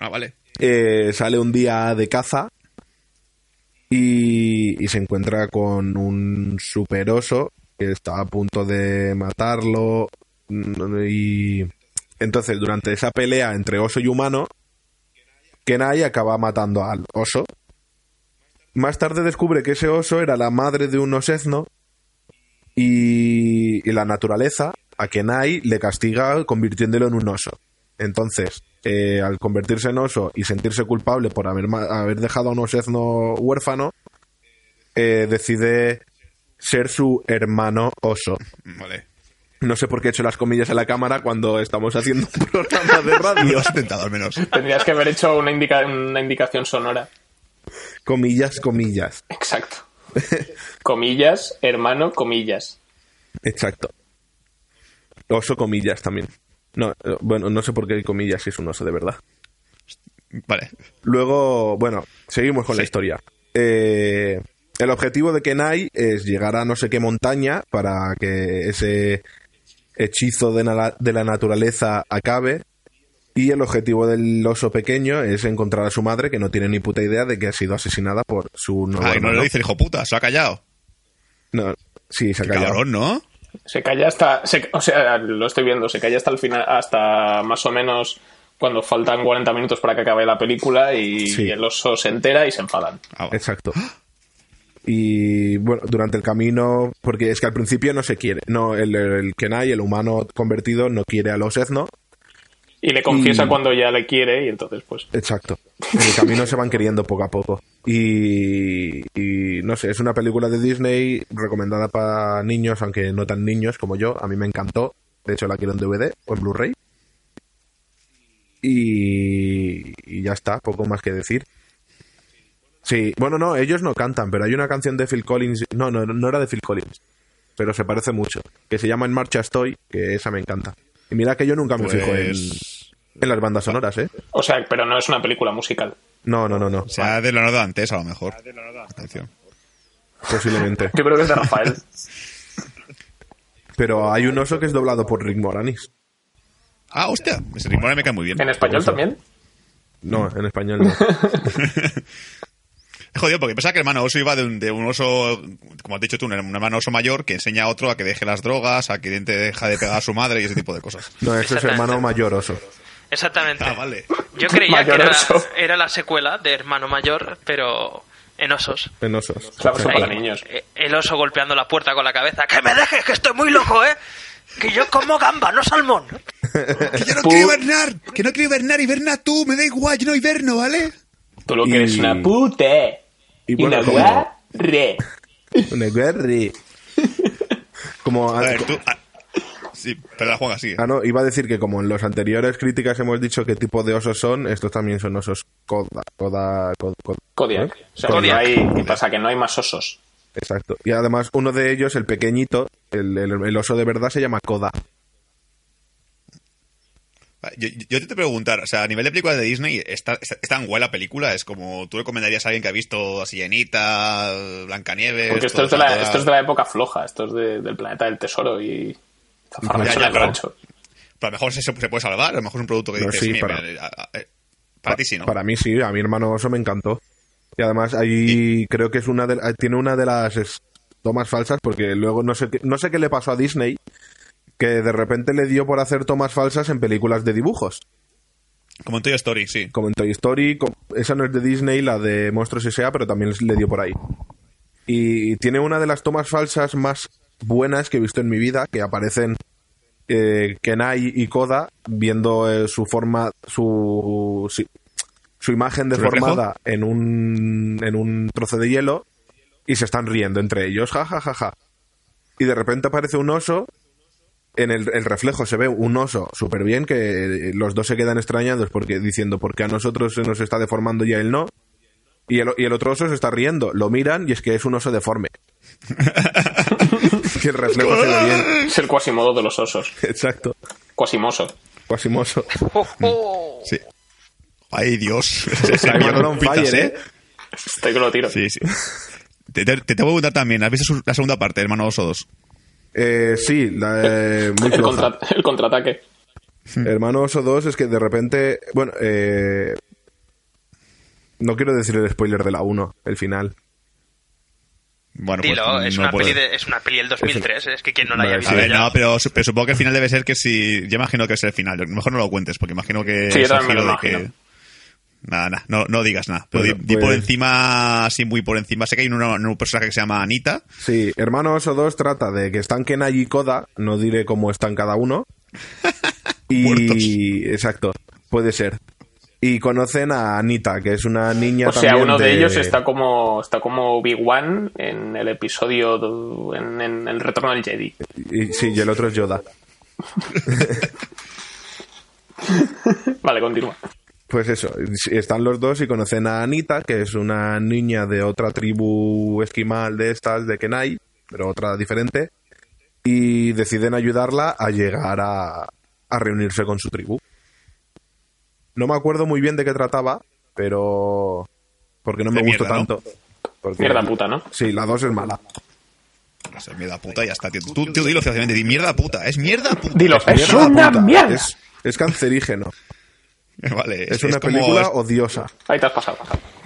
Ah, vale. Eh, sale un día de caza y, se encuentra con un super oso que está a punto de matarlo y entonces durante esa pelea entre oso y humano Kenai acaba matando al oso más tarde descubre que ese oso era la madre de un osezno y, y la naturaleza a Kenai le castiga convirtiéndolo en un oso. Entonces, eh, al convertirse en oso y sentirse culpable por haber, haber dejado a un osezno huérfano, eh, decide ser su hermano oso. Vale. No sé por qué he hecho las comillas a la cámara cuando estamos haciendo un <laughs> programa de radio. Lo has intentado al menos. Tendrías que haber hecho una, indica- una indicación sonora. Comillas, comillas. Exacto. <laughs> Comillas, hermano, comillas. Exacto. Oso, comillas también. No, eh, bueno, no sé por qué hay comillas si es un oso de verdad. Vale. Luego, bueno, seguimos con la historia. Eh, el objetivo de Kenai es llegar a no sé qué montaña para que ese hechizo de, na- de la naturaleza acabe. Y el objetivo del oso pequeño es encontrar a su madre, que no tiene ni puta idea de que ha sido asesinada por su nuevo Ay, no hermano. lo dice el hijo puta, se ha callado. No, sí, se ha Qué callado. cabrón, ¿no? Se calla hasta. se- o sea, lo estoy viendo, se calla hasta el final, hasta más o menos cuando faltan 40 minutos para que acabe la película y, Sí. el oso se entera y se enfadan. Ah. Exacto. Y bueno, durante el camino, porque es que al principio no se quiere, no, el, el Kenai, el humano convertido, no quiere a los Ezno, Y le confiesa Y- cuando ya le quiere y entonces pues... Exacto. En el camino se van queriendo poco a poco. Y, y no sé, es una película de Disney recomendada para niños, aunque no tan niños como yo. A mí me encantó. De hecho, la quiero en DVD o en Blu-ray. Y, y ya está, poco más que decir. Sí, bueno, no, ellos no cantan, pero hay una canción de Phil Collins. No, no, no era de Phil Collins, pero se parece mucho. Que se llama En Marcha Estoy, que esa me encanta. Y mira que yo nunca me fijo en, Pues... en las bandas sonoras, ¿eh? O sea, pero no es una película musical. No, no, no, no. O sea, de Leonardo antes, a lo mejor. Atención. Posiblemente. <laughs> Yo creo que es de Rafael. Pero hay un oso que es doblado por Rick Moranis. Ah, hostia, ese ritmo me cae muy bien. ¿En español también? No, en español no. <laughs> Jodido porque pensaba que el hermano oso iba de un, de un oso, como has dicho tú, un hermano oso mayor que enseña a otro a que deje las drogas, a que te deja de pegar a su madre y ese tipo de cosas. <laughs> No, eso es Exactamente. hermano mayor oso. Exactamente. Ah, vale. Yo creía que Mayor era, oso. era la secuela de Hermano Mayor, pero en osos. En osos. Ahí, para niños. eh, El oso golpeando la puerta con la cabeza. ¡Que me dejes, que estoy muy loco, eh! Que yo como gamba, no salmón. Que yo no quiero hibernar, que no quiero hibernar, hiberna tú, me da igual, yo no hiberno, ¿vale? Tú lo que Y- eres una puta. Y bueno, una como- guarre. Un <laughs> guerri. Como. A ver, tú... ah, sí, perdón, Juan, así. Ah, no, iba a decir que como en las anteriores críticas hemos dicho qué tipo de osos son, estos también son osos coda. coda, cod- cod- Kodiak. ¿eh? O sea, Kodiak. y pasa que no hay más osos. Exacto. Y además, uno de ellos, el pequeñito, el, el- el oso de verdad, se llama Coda. Yo, yo te te preguntar, o sea, a nivel de películas de Disney, ¿está, está, está tan guay la película? Es como, ¿tú recomendarías a alguien que ha visto a Sirenita, Blancanieves? Porque esto es, de la, toda- esto es de la época floja. Esto es de- del planeta del tesoro y... Ya, ya, pero- rancho. Pero a lo mejor se, se puede salvar, a lo mejor es un producto que No, dices, sí, "Mira, para- mira, a- a- eh, para ti sí, ¿no? Para mí sí, a mi hermano oso me encantó. Y además ahí creo que es una de, eh, tiene una de las tomas falsas porque luego no sé qué, no sé qué le pasó a Disney que de repente le dio por hacer tomas falsas en películas de dibujos, Como en Toy Story, sí. como en Toy Story, esa no es de Disney, la de Monstruos S.A., pero también le dio por ahí. Y tiene una de las tomas falsas más buenas que he visto en mi vida, que aparecen eh, Kenai y Koda viendo eh, su forma, su, su imagen deformada en un, en un trozo de hielo y se están riendo entre ellos, ja, ja, ja, ja. Y de repente aparece un oso, en el, el reflejo se ve un oso súper bien, que los dos se quedan extrañados porque diciendo, porque a nosotros se nos está deformando y a él no. Y el, y el otro oso se está riendo, lo miran y es que es un oso deforme. <laughs> que el reflejo se ve bien. Es el cuasimodo de los osos. Exacto. Cuasimoso. Quasimoso. ¡Oh, oh! Sí. Ay, Dios. <laughs> Se on fire, ¿eh? Estoy que lo tiro. Sí, sí. Te, te, te tengo que preguntar también, ¿has visto la segunda parte, Hermano Oso 2? Eh, sí, la, eh, <laughs> muy El, contra- el contraataque. Hermano Oso 2 es que de repente. Bueno, eh. No quiero decir el spoiler de la 1, el final. Bueno, pues Dilo, es, no una puedo. peli de- es una peli del 2003, es que quien no la haya visto A ver, ya- no, pero, su- pero supongo que el final debe ser que si... Yo imagino que es el final. Mejor no lo cuentes, porque imagino que Sí, yo es también me lo de que... Nada, nada, no, no digas nada. Pero Bueno, di, di por pues- encima, así muy por encima. Sé que hay un, un personaje que se llama Anita. Sí, Hermano Oso 2 trata de que están Kenai y Koda, no diré cómo están cada uno. <laughs> Y. Muertos. Exacto, puede ser. Y conocen a Anita, que es una niña O sea, uno de... de ellos está como está como Big One en el episodio de- en, en el retorno del Jedi. Y, sí, y el otro es Yoda. <laughs> Vale, continúa. Pues eso, están los dos y conocen a Anita, que es una niña de otra tribu esquimal de estas, de Kenai, pero otra diferente, y deciden ayudarla a llegar a, a reunirse con su tribu. No me acuerdo muy bien de qué trataba, pero... porque no me gustó mierda, ¿no? tanto. Porque- Mierda puta, ¿no? Sí, la dos es mala. O sea, mierda puta y ya está, tío. Tú, tú dilo di mierda puta. Es mierda puta. Dilo, es Mierda una puta, mierda. Es, es cancerígeno. <laughs> Vale, Es, una como- película es- odiosa. Ahí te has pasado.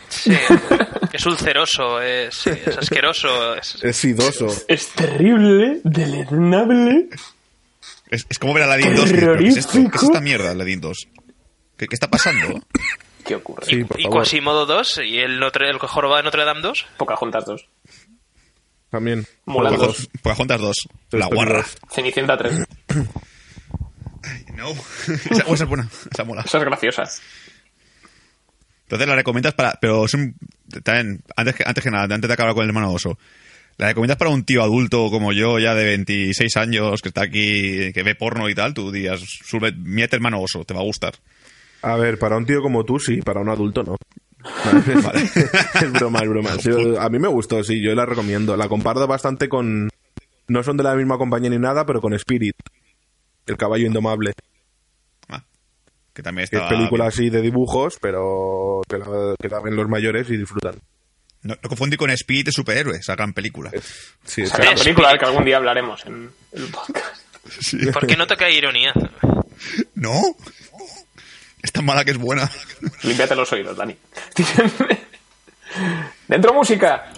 Sí, <laughs> es ulceroso, es, es asqueroso. Es, Es sidoso. Es terrible, deleznable. Es, es como ver a Aladdin 2. ¿Qué, pero ¿qué es esto? ¿Qué es esta mierda, Aladdin 2? ¿Qué, qué está pasando? ¿Qué ocurre? Sí, y favor. Quasimodo 2 y el, Notre, el jorobado de Notre Dame 2. Pocahontas 2. También. Mulan Los 2. dos. Pocahontas 2. Tres La guarra. Cenicienta 3. <coughs> No. <laughs> esa, esa es buena. Esa mola. Esa es graciosa. Entonces la recomiendas para. Pero es un. También, antes que, antes que nada, antes de acabar con el hermano oso. ¿La recomiendas para un tío adulto como yo, ya de 26 años, que está aquí, que ve porno y tal? Tú dirías, sube, mírate hermano oso, te va a gustar. A ver, para un tío como tú, sí, para un adulto no. <laughs> Vale. <laughs> es broma, es broma. Sí, a mí me gustó, sí, yo la recomiendo. La comparo bastante con. No son de la misma compañía ni nada, pero con Spirit, el caballo indomable. Ah, que también Que está. es película así de dibujos, pero que la, que la ven los mayores y disfrutan. No, no confundir con Speed de superhéroe, esa gran película. Sí, es- Spirit. película de la que algún día hablaremos en el podcast. <laughs> ¿Por qué no toca ironía? <laughs> ¿No? Es tan mala que es buena. Límpiate los oídos, Dani. <laughs> Dentro música.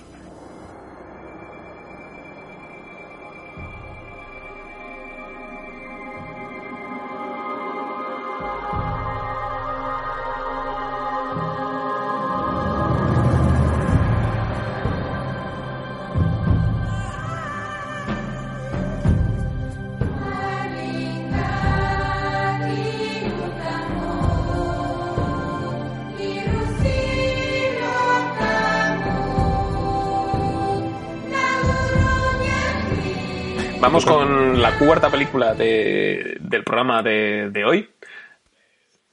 Vamos con la cuarta película de- del programa de, de hoy.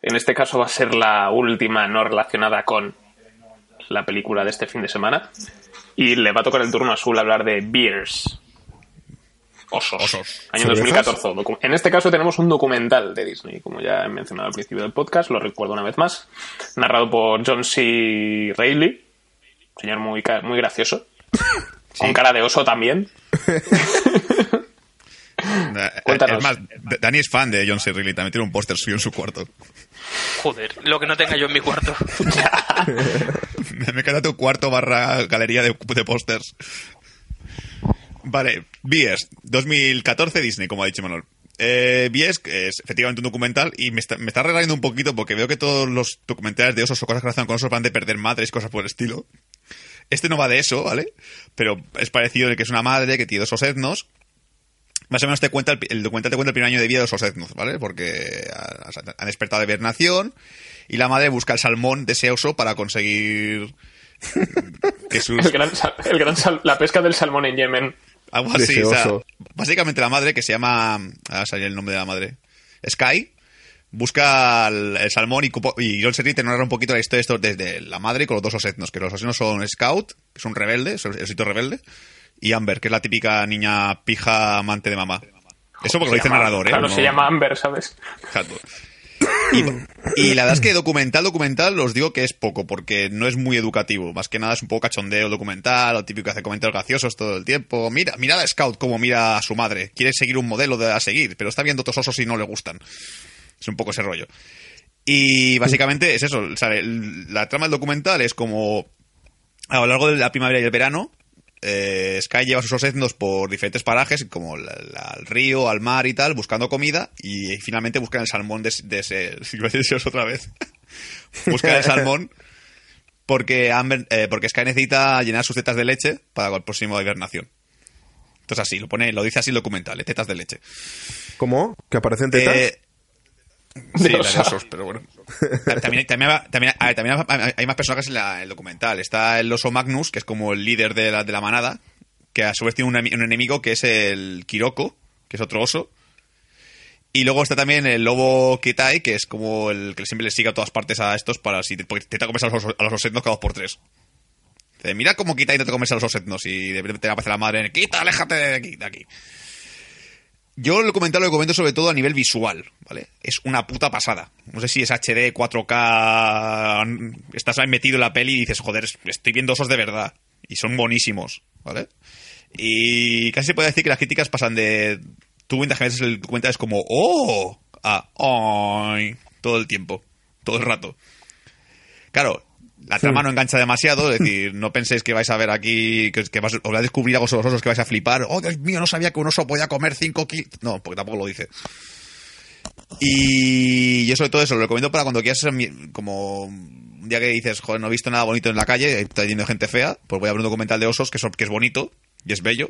En este caso va a ser la última no relacionada con la película de este fin de semana. Y le va a tocar el turno azul hablar de Beers. Osos. Osos. Año ¿Cervezas? 2014. Docu- En este caso tenemos un documental de Disney, como ya he mencionado al principio del podcast, lo recuerdo una vez más. Narrado por John C. Reilly, señor muy, muy gracioso. <laughs> Con cara de oso también. <laughs> Cuéntanos. Es más, Dani es fan de John C. Reilly, también tiene un póster suyo en su cuarto. Joder, lo que no tenga yo en mi cuarto. <laughs> <laughs> Me queda tu cuarto barra galería de, de pósters. Vale, Bies, 2014 Disney, como ha dicho Manuel. Eh, Bies es efectivamente un documental y me está, me está regalando un poquito porque veo que todos los documentales de osos o cosas que hacen con osos van de perder madres y cosas por el estilo. Este no va de eso, ¿vale? Pero es parecido en el que es una madre que tiene dos osetnos. Más o menos te cuenta el, el documental te cuenta el primer año de vida de los osetnos, ¿vale? Porque ah, han despertado de hibernación y la madre busca el salmón de ese oso para conseguir que <laughs> sus El gran, sal- el gran sal- la pesca del salmón en Yemen. algo así, o sea, básicamente la madre que se llama, a salir el nombre de la madre, Sky, busca el, el salmón y, cupo- y John Serri te narra un poquito la historia de esto desde la madre con los dos osetnos, que los osetnos son Scout, que es un rebelde, es el osito rebelde, y Amber, que es la típica niña pija amante de mamá. Eso porque lo dice el narrador, ¿eh? Claro, No- se llama Amber, ¿sabes? Exacto. Y, y la verdad es que documental, documental, os digo que es poco, porque no es muy educativo. Más que nada es un poco cachondeo documental, lo típico que hace comentarios graciosos todo el tiempo. Mira, mira a Scout como mira a su madre. Quiere seguir un modelo de a seguir, pero está viendo otros osos y no le gustan. Es un poco ese rollo. Y básicamente es eso. o sea, el- la trama del documental es como a lo largo de la primavera y el verano, eh, Sky lleva sus osetnos por diferentes parajes, como la- la- al río, al mar y tal, buscando comida, y finalmente buscan el salmón de, de ese... <laughs> Otra vez. <laughs> buscan el salmón porque, Amber- eh, porque Sky necesita llenar sus tetas de leche para el próximo hibernación. Entonces así, lo pone, lo dice así el documental, ¿eh? tetas de leche. ¿Cómo? ¿Que aparecen tetas? Eh, sí, <laughs> de oso. osos, pero bueno. También, también, también, a hay más personajes en, en el documental. Está el oso Magnus, que es como el líder de la, de la manada, que a su vez tiene un, emi- un enemigo que es el Kiroko, que es otro oso. Y luego está también el lobo Kitai, que es como el que siempre le sigue a todas partes a estos para si te, porque te, a los, a los osetnos cada dos por tres. Mira cómo Kitai te comes a los osetnos y de repente te aparece la madre, quita, aléjate de aquí, de aquí. Yo el documental lo comento sobre todo a nivel visual, ¿vale? Es una puta pasada. No sé si es HD, 4K, estás ahí metido en la peli y dices, joder, estoy viendo osos de verdad. Y son buenísimos, ¿vale? Y casi se puede decir que las críticas pasan de... Tú mientras que ves el documental es como, ¡oh! a ¡ay! Todo el tiempo, todo el rato. Claro, la trama no engancha demasiado, es decir, no penséis que vais a ver aquí, que, que vas, os vais a descubrir algo sobre los osos que vais a flipar. ¡Oh, Dios mío, no sabía que un oso podía comer 5 kilos! No, porque tampoco lo dice. Y yo sobre todo eso lo recomiendo para cuando quieras como un día que dices, joder, no he visto nada bonito en la calle, está yendo gente fea, pues voy a ver un documental de osos que, son- que es bonito y es bello.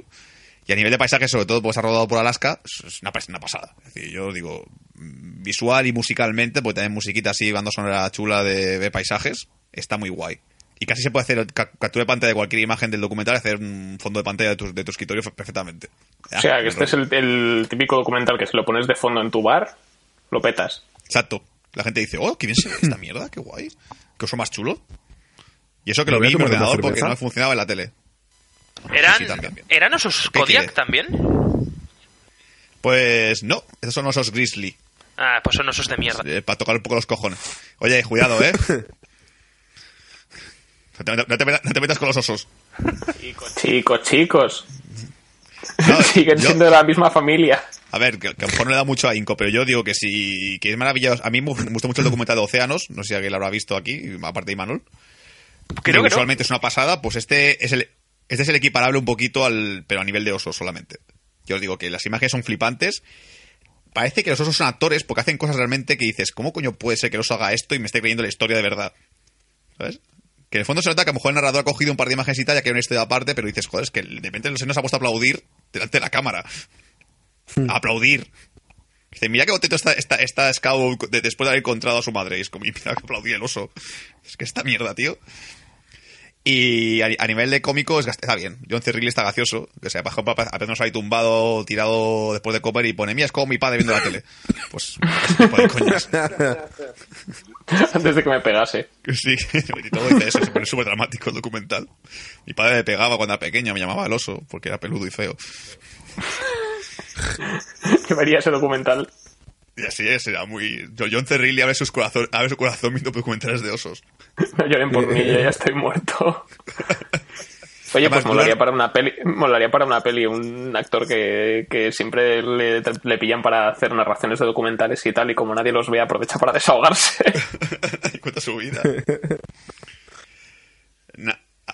Y a nivel de paisaje, sobre todo, pues ha rodado por Alaska, es una, pas- una pasada. Es decir, yo digo, visual y musicalmente, porque también musiquita así, banda sonora chula de, de paisajes, está muy guay. Y casi se puede hacer ca- captura de pantalla de cualquier imagen del documental y hacer un fondo de pantalla de tu, de tu escritorio perfectamente. O sea, que este es el, el típico documental que si lo pones de fondo en tu bar, lo petas. Exacto. La gente dice, oh, qué bien se ve esta mierda, qué guay. Qué oso más chulo. Y eso que ¿Me lo vi en mi ordenador porque no funcionaba en la tele. ¿Eran, Sí, también. ¿eran osos ¿Qué Kodiak quiere? también? Pues no, esos son osos grizzly. Ah, pues son osos de mierda. eh, para tocar un poco los cojones. Oye, cuidado, ¿eh? <laughs> No te, no te metas- no te metas con los osos. Chicos, chicos. No, <laughs> Siguen yo- siendo de la misma familia. A ver, que, que a lo mejor no le da mucho ahínco, pero yo digo que sí, que es maravilloso. A mí me gustó mucho el documental de Océanos, no sé si alguien lo habrá visto aquí, aparte de Imanol. Creo que no. visualmente es una pasada, pues este es el este es el equiparable un poquito al pero a nivel de osos solamente. Yo os digo que las imágenes son flipantes. Parece que los osos son actores porque hacen cosas realmente que dices, ¿cómo coño puede ser que el oso haga esto y me esté creyendo la historia de verdad? ¿Sabes? Que en el fondo se nota que a lo mejor el narrador ha cogido un par de imágenes y tal, ya que hay una historia aparte, pero dices, joder, es que de repente se ha puesto a aplaudir delante de la cámara. A aplaudir. Dice, mira qué contento está, está, está Scout de- después de haber encontrado a su madre. Y es como, y mira que aplaudía el oso. Es que esta mierda, tío. Y a, nivel de cómico es, está bien. John C. Reilly está gracioso. Que sea, por ejemplo, a veces nos hay tumbado, tirado después de comer y pone, mira, es como mi padre viendo la tele. Pues, de coñas. <laughs> Antes de que me pegase. Sí, <laughs> y todo eso, se pone súper dramático el documental. Mi padre me pegaba cuando era pequeño, me llamaba el oso, porque era peludo y feo. <laughs> Que vería ese documental. Y así es, era muy... John C. Reilly abre, sus corazón, abre su corazón viendo documentales de osos. <laughs> No lloren por mí, yo ya estoy muerto. <laughs> Oye, Además, pues molaría para una peli, molaría para una peli un actor que, que siempre le, le pillan para hacer narraciones de documentales y tal, y como nadie los ve, aprovecha para desahogarse. <laughs> y cuenta su vida.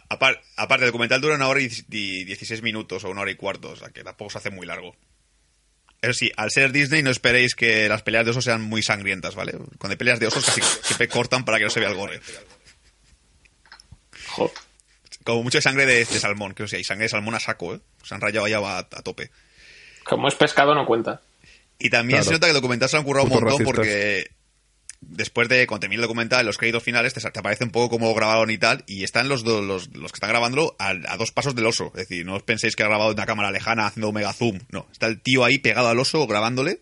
Aparte, el documental dura una hora y di- 16 minutos o una hora y cuarto, o sea que tampoco se hace muy largo. Eso sí, al ser Disney no esperéis que las peleas de osos sean muy sangrientas, ¿vale? Cuando hay peleas de osos casi siempre cortan para que no se vea el gore. Jo. Como mucho de sangre de, de salmón, que o sea, hay sangre de salmón a saco, ¿eh? Se han rayado ya a, a tope. Como es pescado, no cuenta. Y también Claro. se nota que el documental se han currado un montón racistas. porque después de cuando termine el documental, los créditos finales te, te aparece un poco cómo lo grabaron y tal, y están los, do- los, los que están grabándolo a, a dos pasos del oso. Es decir, no os penséis que ha grabado en una cámara lejana haciendo mega zoom. No, está el tío ahí pegado al oso grabándole.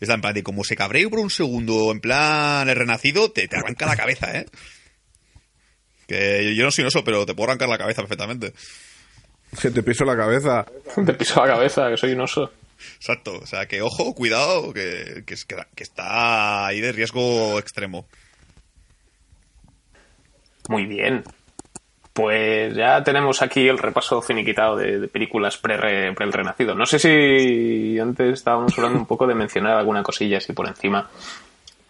Y está en plan de como se cabree por un segundo, en plan el renacido, te, te arranca la cabeza, ¿eh? Que yo no soy un oso, pero te puedo arrancar la cabeza perfectamente. Que te piso la cabeza. <laughs> Te piso la cabeza, que soy un oso. Exacto. O sea, que ojo, cuidado, que, que, es- que- que está ahí de riesgo extremo. Muy bien. Pues ya tenemos aquí el repaso finiquitado de, películas pre, pre. No sé si antes estábamos hablando un poco de mencionar alguna cosilla así por encima.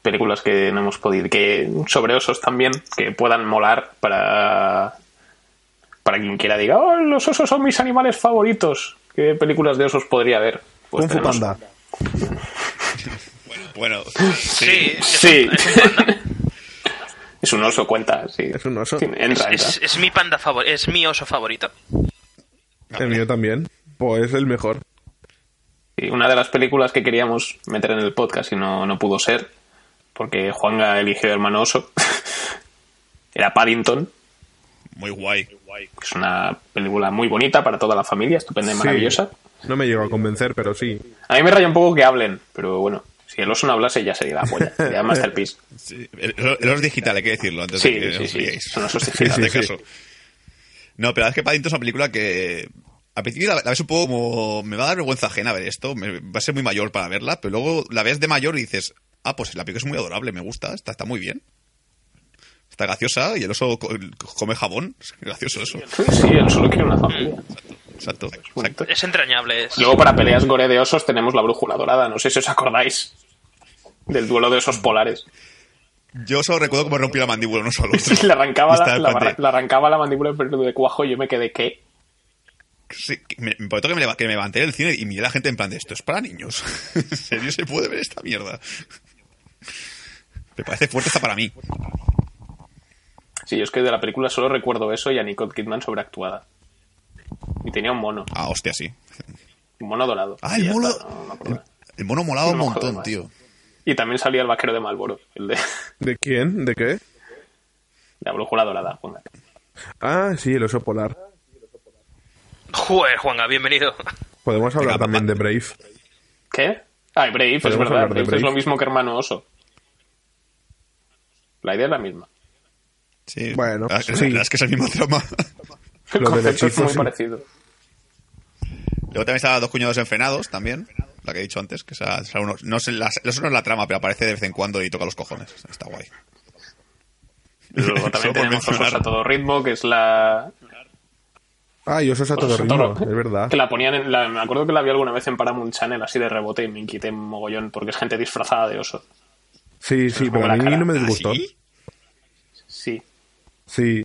Películas que no hemos podido, que sobre osos también, que puedan molar para para quien quiera diga, oh, los osos son mis animales favoritos. ¿Qué películas de osos podría haber? Pues Kung Fu tenemos- Panda. <laughs> Bueno, Sí, es, Sí. un- <laughs> es un oso, cuenta, sí. Es un oso. Sí, entra, Es, entra. es mi panda favorito, es mi oso favorito. El mío también. Pues es el mejor. Y una de las películas que queríamos meter en el podcast y no, no pudo ser, porque Juanga eligió hermano oso. <laughs> Era Paddington, Muy guay. es una película muy bonita para toda la familia, estupenda y Sí. No me llegó a convencer, pero sí. A mí me raya un poco que hablen, pero bueno, si el oso no hablase ya sería la polla, sería Masterpiece. <laughs> Sí, el, el oso es digital, hay que decirlo antes Sí, de que sí, os sí, son osos digitales. caso. No, pero la verdad es que Paddington es una película que al principio la, la ves un poco como me va a dar vergüenza ajena ver esto, me, va a ser muy mayor para verla, pero luego la ves de mayor y dices, ah, pues la película es muy adorable, me gusta, está, está muy bien. Está graciosa y el oso co- come jabón, es gracioso eso. Sí, él solo quiere una familia. Exacto, Exacto. Es entrañable. es- Luego para peleas gore de osos tenemos la brújula dorada, no sé si os acordáis del duelo de osos polares. Yo solo recuerdo cómo rompí la mandíbula uno solo. <laughs> Sí, le arrancaba, la, la- le arrancaba la mandíbula de cuajo y yo me quedé, ¿qué? Sí, me, me pareció que me, que me levanté del cine y miré a la gente en plan de esto es para niños. <laughs> ¿En serio se puede ver esta mierda? Me parece fuerte hasta para mí. Sí, yo es que de la película solo recuerdo eso y a Nicole Kidman sobreactuada. Y tenía un mono, Ah, hostia, sí. un mono dorado. Ah, el mono. está, no El, mono molaba un No acuerdo montón, tío. Y también salía el vaquero de Malboro, el de <laughs> ¿De quién? ¿De qué? la brújula dorada. Juanga. Ah, sí, el oso polar. Joder, Juanga, bienvenido. Podemos hablar Venga, también de Brave. ¿Qué? Ah, Brave, es verdad. Brave es lo mismo que hermano oso. La idea es la misma. Sí. Bueno, Ah, es, sí. es que es el mismo <laughs> trama. El Lo concepto es muy sí. parecido. Luego también está Dos cuñados enfrenados también. La que he dicho antes. Que esa, esa uno- no sé, la- eso no es la trama, pero aparece de vez en cuando y toca los cojones. Está guay. Y Luego <laughs> también tenemos osos a todo ritmo, que es la... Ah, y osos a todo Osos a ritmo, todo- es verdad. Que la ponían en... la- me acuerdo que la vi alguna vez en Paramount Channel así de rebote y me inquité mogollón porque es gente disfrazada de oso. Sí, sí, pero a mí cara. no me ¿Ah, disgustó. sí? Sí.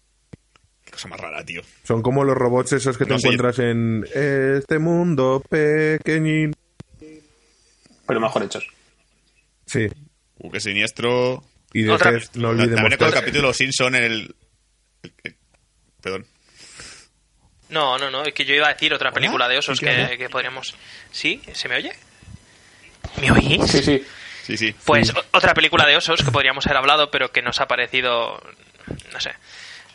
Cosa más rara, tío. son como los robots esos que te No sé. encuentras en este mundo pequeñín. Pero mejor hechos. Sí, Uh, qué siniestro. y de Otra- Tess, no También olvidemos recuerdo el capítulo Simpson en el... el- el- Perdón. No, no, no, es que yo iba a decir otra película de osos ¿Sí que podríamos... ¿Sí? ¿Se me oye? ¿Me oís? Sí, sí. Sí, sí. Pues otra película de osos que podríamos haber hablado, pero que nos ha parecido, no sé,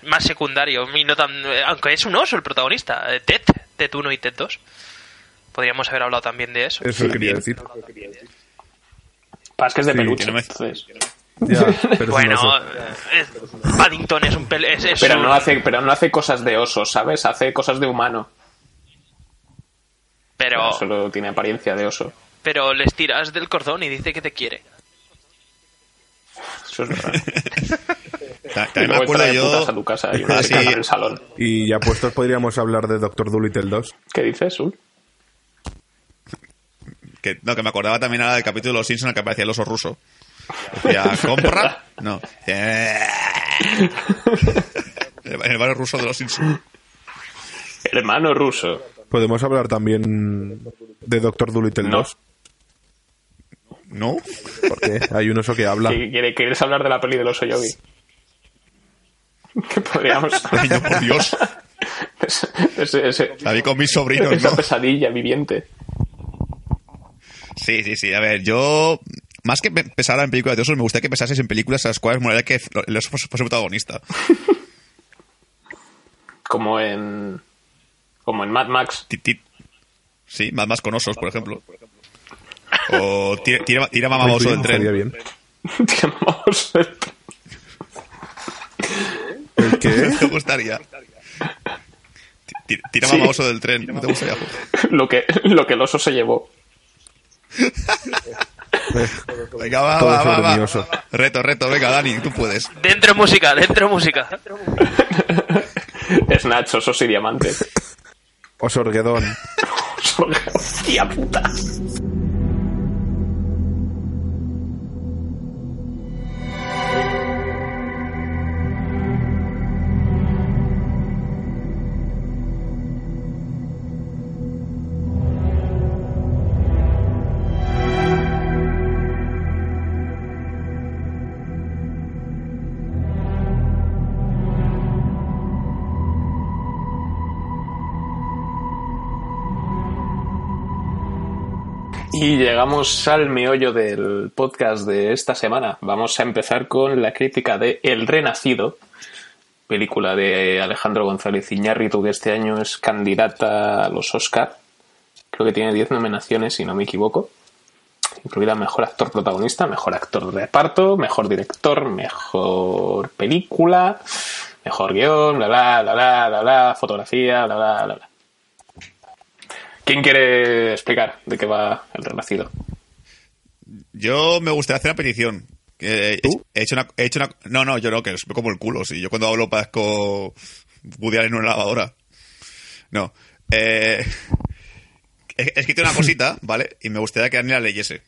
más secundario. y no tan- eh, aunque es un oso el protagonista, eh, Ted, Ted 1 y Ted 2. Podríamos haber hablado también de eso. Eso quería decir. Que es de Sí, peluche. que no me- entonces- Ya, pero es Bueno, oso. eh, es- Paddington es un... pel- es, es Pero un- no, hace, pero no hace cosas de oso, ¿sabes? Hace cosas de humano. pero, Solo tiene apariencia de oso. pero les tiras del cordón y dice que te quiere. Eso es verdad. <laughs> También me acuerdo yo... a tu casa y <laughs> una Sí. casa en el salón. Y ya puestos podríamos hablar de Doctor Dolittle 2. ¿Qué dices, Ul? Que, no, que me acordaba también ahora del capítulo de los Simpsons en el que aparecía el oso ruso. Decía, ¿compra? <laughs> No. En el barrio ruso de los Simpsons. Hermano ruso. Podemos hablar también de Doctor Dolittle No. 2. ¿No? Porque hay un oso que habla. ¿Qué- quiere- ¿Quieres hablar de la peli del oso yogi? <laughs> Que podríamos... <laughs> No, por Dios. ese, ese- ese- La vi con mis sobrinos, esa ¿no? pesadilla viviente. Sí, sí, sí. A ver, yo... Más que pe- pensar en películas de osos, me gustaría que pensases en películas a las cuales molaría que el oso fuese protagonista. <laughs> Como en... Como en Mad Max. Sí, más, más con osos, por ejemplo. O tira, tira, tira mamá oso del tren. bien. Digamos, ¿El qué? <laughs> ¿Te gustaría? Ti- ti- Tira Sí. mamá oso del tren. ¿No te gustaría? <laughs> lo, que, lo que el oso se llevó. <laughs> Venga, va, va, va, va. Reto, reto. Venga, Dani, tú puedes. Dentro música, dentro música. Snatch, osos y diamantes. Osorguedón. Hostia puta. Y llegamos al meollo del podcast de esta semana. Vamos a empezar con la crítica de El Renacido, película de Alejandro González Iñárritu, que este año es candidata a los Oscar. Creo que tiene 10 nominaciones, si no me equivoco. Incluida Mejor Actor Protagonista, Mejor Actor de Reparto, Mejor Director, Mejor Película, Mejor Guión, bla bla bla bla bla, bla fotografía, bla bla bla bla. ¿Quién quiere explicar de qué va El Renacido? Yo me gustaría hacer una petición. Eh, He, hecho una, he hecho una. No, no, yo no, que es como el culo. Si yo cuando hablo parezco Allen en una lavadora. No. Eh, he he escrito una cosita, <laughs> ¿vale? Y me gustaría que Dani la leyese.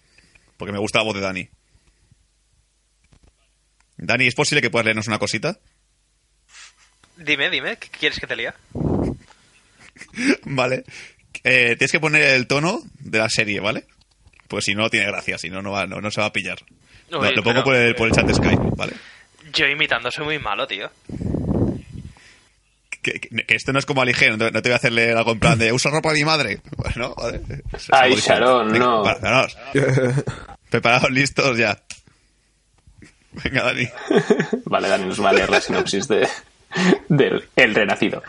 Porque me gusta la voz de Dani. Dani, ¿es posible que puedas leernos una cosita? Dime, dime, ¿qué quieres que te lea? <laughs> Vale. Eh, tienes que poner el tono de la serie, ¿vale? Pues si no, tiene gracia, si no, no, va- no, no se va a pillar. Lo, Uy, lo pongo pero- por el, por el chat de Skype, ¿vale? Yo imitando soy muy malo, tío. Que, que- que esto no es como ligero, no te, no te voy a hacerle algo en plan de usa ropa de mi madre. Bueno, vale. Es Ay. Sharon, no. vale, preparaos. <laughs> Preparados, listos, ya. Venga, Dani. <laughs> Vale, Dani nos va a leer la sinopsis de, del El Renacido.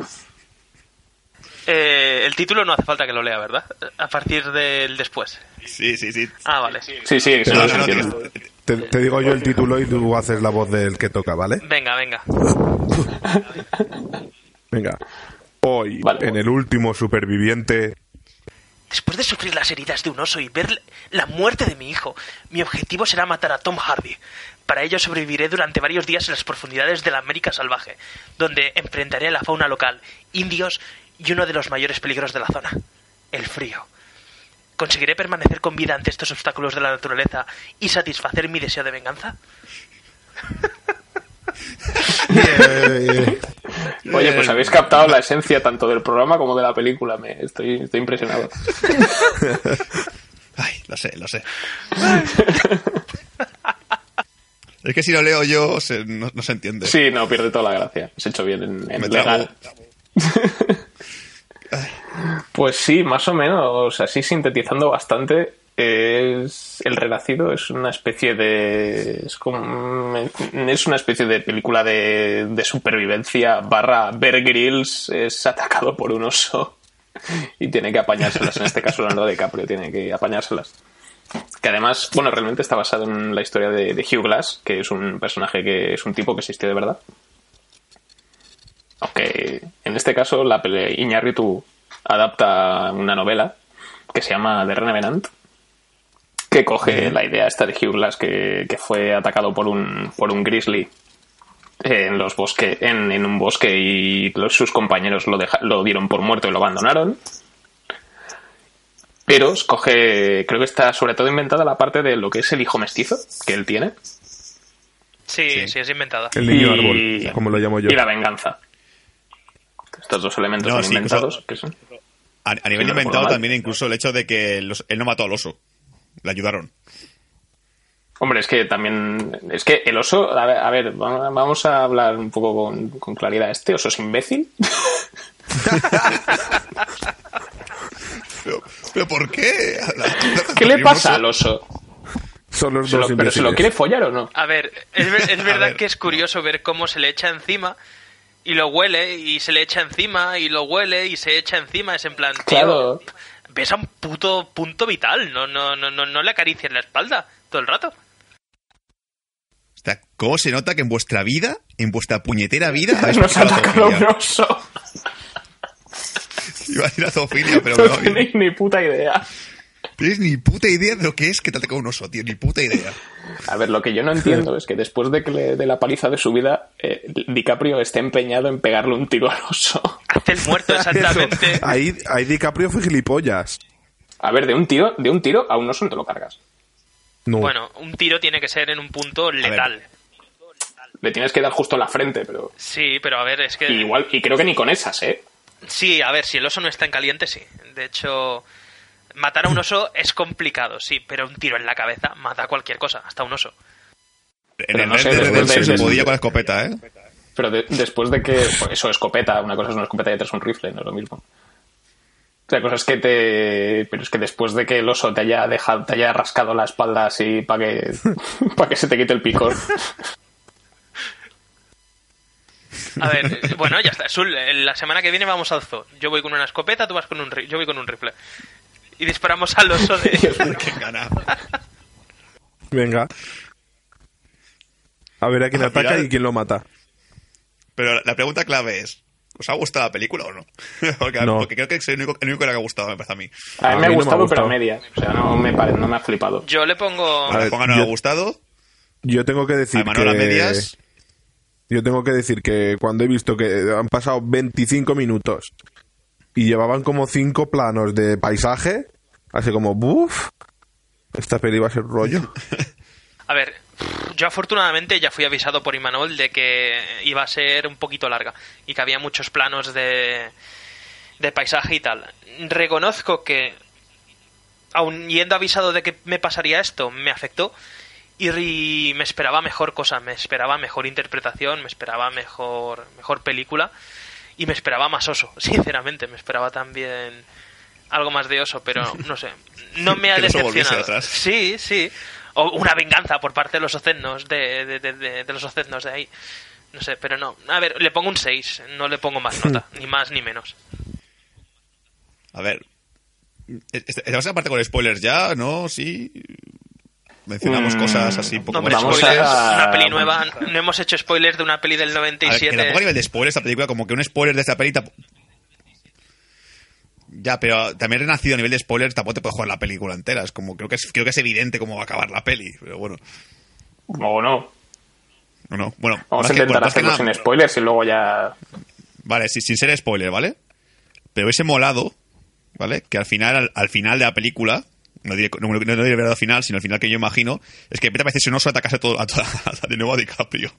Eh, el título no hace falta que lo lea, ¿verdad? A partir del después. Sí, sí, sí. Ah, vale. Sí, sí, No, no, no. Te, te digo yo el título y tú haces la voz del que toca, ¿vale? Venga, venga. <laughs> Venga. Hoy, Vale. en el último superviviente, Después de sufrir las heridas de un oso y ver la muerte de mi hijo, mi objetivo será matar a Tom Hardy. Para ello sobreviviré durante varios días en las profundidades de la América salvaje, donde enfrentaré a la fauna local, indios y uno de los mayores peligros de la zona, el frío. ¿Conseguiré permanecer con vida ante estos obstáculos de la naturaleza y satisfacer mi deseo de venganza? <laughs> Oye, pues habéis captado la esencia tanto del programa como de la película. Me estoy, estoy impresionado. <laughs> Ay, lo sé, lo sé. <laughs> es que si lo leo yo, se- no, no se entiende. Sí, no, pierde toda la gracia. Has hecho bien en, en Me legal. Pues sí, más o menos, así sintetizando bastante, es El Renacido es una especie de... es, como, es una especie de película de, de supervivencia barra Bear Grylls es atacado por un oso y tiene que apañárselas, en este caso Leonardo DiCaprio tiene que apañárselas. Que además, bueno, realmente está basado en la historia de, de Hugh Glass, que es un personaje que es un tipo que existió de verdad. Aunque en este caso la Iñárritu adapta una novela que se llama The Revenant, que coge la idea esta de Hugh Glass que, que fue atacado por un, por un grizzly en los bosques en, en un bosque y los, sus compañeros lo, deja- lo dieron por muerto y lo abandonaron pero escoge creo que está sobre todo inventada la parte de lo que es el hijo mestizo que él tiene Sí, sí, Sí. es inventada. el niño Y- árbol, como lo llamo yo. y la venganza estos dos elementos No, son sí, inventados incluso- que son A, a nivel inventado mal. también incluso el hecho de que los- él no mató al oso. Le ayudaron. Hombre, es que también. Es que el oso. A ver, a ver, va- vamos a hablar un poco con, con claridad. ¿Este oso es imbécil? <laughs> ¿Pero, pero por qué? <laughs> ¿Qué le pasa al oso? Son los ¿Se dos lo- ¿Pero se lo quiere follar o no? A ver, es, ver- es verdad ver. que es curioso ver cómo se le echa encima y lo huele y se le echa encima y lo huele y se echa encima. Es en plan, tío, Claro. ves a un puto punto vital, no, no, no, no, no le acaricias la espalda todo el rato. O sea, ¿Cómo se nota que en vuestra vida, en vuestra puñetera vida, <laughs> habéis Nos ha practicado atacado un oso. <laughs> Iba a decir a zoofilia, pero No no. tenéis ni puta idea. Tienes ni puta idea de lo que es que te ataca un oso, tío. Ni puta idea. A ver, lo que yo no entiendo <laughs> es que después de que le dé la paliza de su vida, eh, DiCaprio esté empeñado en pegarle un tiro al oso. <laughs> Hace el muerto <laughs> exactamente. Ahí, ahí DiCaprio fue gilipollas. A ver, de un tiro, de un tiro a un oso no te lo cargas. No. Bueno, un tiro tiene que ser en un punto letal. Le tienes que dar justo en la frente, pero. Sí, pero a ver, es que... y igual, y creo que ni con esas, ¿eh? Sí, a ver, si el oso no está en caliente, sí. De hecho, matar a un oso es complicado, sí, pero un tiro en la cabeza mata a cualquier cosa, hasta un oso. En Pero el no sé, de- se podía con la escopeta, ¿eh? Pero de- después de que. pues eso, escopeta, una cosa es una escopeta y otra es un rifle, no es lo mismo. O sea, cosas que te. Pero es que después de que el oso te haya dejado, te haya rascado la espalda así para que, <laughs> para que se te quite el picor. A ver, bueno, ya está. Sul, la semana que viene vamos al zoo. Yo voy con una escopeta, tú vas con un ri- yo voy con un rifle. Y disparamos al oso de... <laughs> Venga. A ver a quién ataca final- y quién lo mata. Pero la pregunta clave es: ¿os ha gustado la película o no? <laughs> porque, No. porque creo que soy el único, el único que le ha gustado, me parece a mí. A mí A me ha mí no me ha gustado, pero a media. O sea, no me, pare- no me ha flipado. Yo le pongo... A ver, Juan no le yo- ha gustado. Yo tengo que decir A Manuel a que... medias. Yo tengo que decir que cuando he visto que han pasado 25 minutos y llevaban como 5 planos de paisaje, así como, ¡buf! Esta peli va a ser rollo. <laughs> A ver, yo afortunadamente ya fui avisado por Imanol de que iba a ser un poquito larga y que había muchos planos de, de paisaje y tal. Reconozco que, aun yendo avisado de que me pasaría esto, me afectó y me esperaba mejor cosa, me esperaba mejor interpretación, me esperaba mejor, mejor película y me esperaba más oso, <laughs> sinceramente, me esperaba también algo más de oso, pero <laughs> no sé, no me ha el decepcionado. atrás. Sí, sí. O una venganza por parte de los ocetnos, de, de, de, de- de los ocetnos de ahí. No sé, pero no. A ver, le pongo un 6, no le pongo más nota, <laughs> ni más ni menos. A ver. este- ¿Estamos en parte con spoilers ya? ¿No? ¿Sí? Mencionamos Mm, cosas así un poco No, hombre, más spoilers, a- una peli nueva, no hemos hecho spoilers de una peli del A ver, que 97. tampoco a nivel de spoilers esta película, como que un spoiler de esta peli Ya, pero también renacido a nivel de spoilers tampoco te puedes jugar la película entera. Es como, creo que es, creo que es evidente cómo va a acabar la peli. Pero bueno, O no. no, no. Bueno, Vamos a intentar que hacerlo nada- sin spoilers y luego ya. Vale, sí, sin ser spoiler, ¿vale? Pero ese molado, ¿vale? Que al final, al, al final de la película, no diré, no, no, no diré verdad final, sino al final que yo imagino, es que empieza a veces un oso atacase a todo, a, toda- <laughs> a de nuevo a DiCaprio.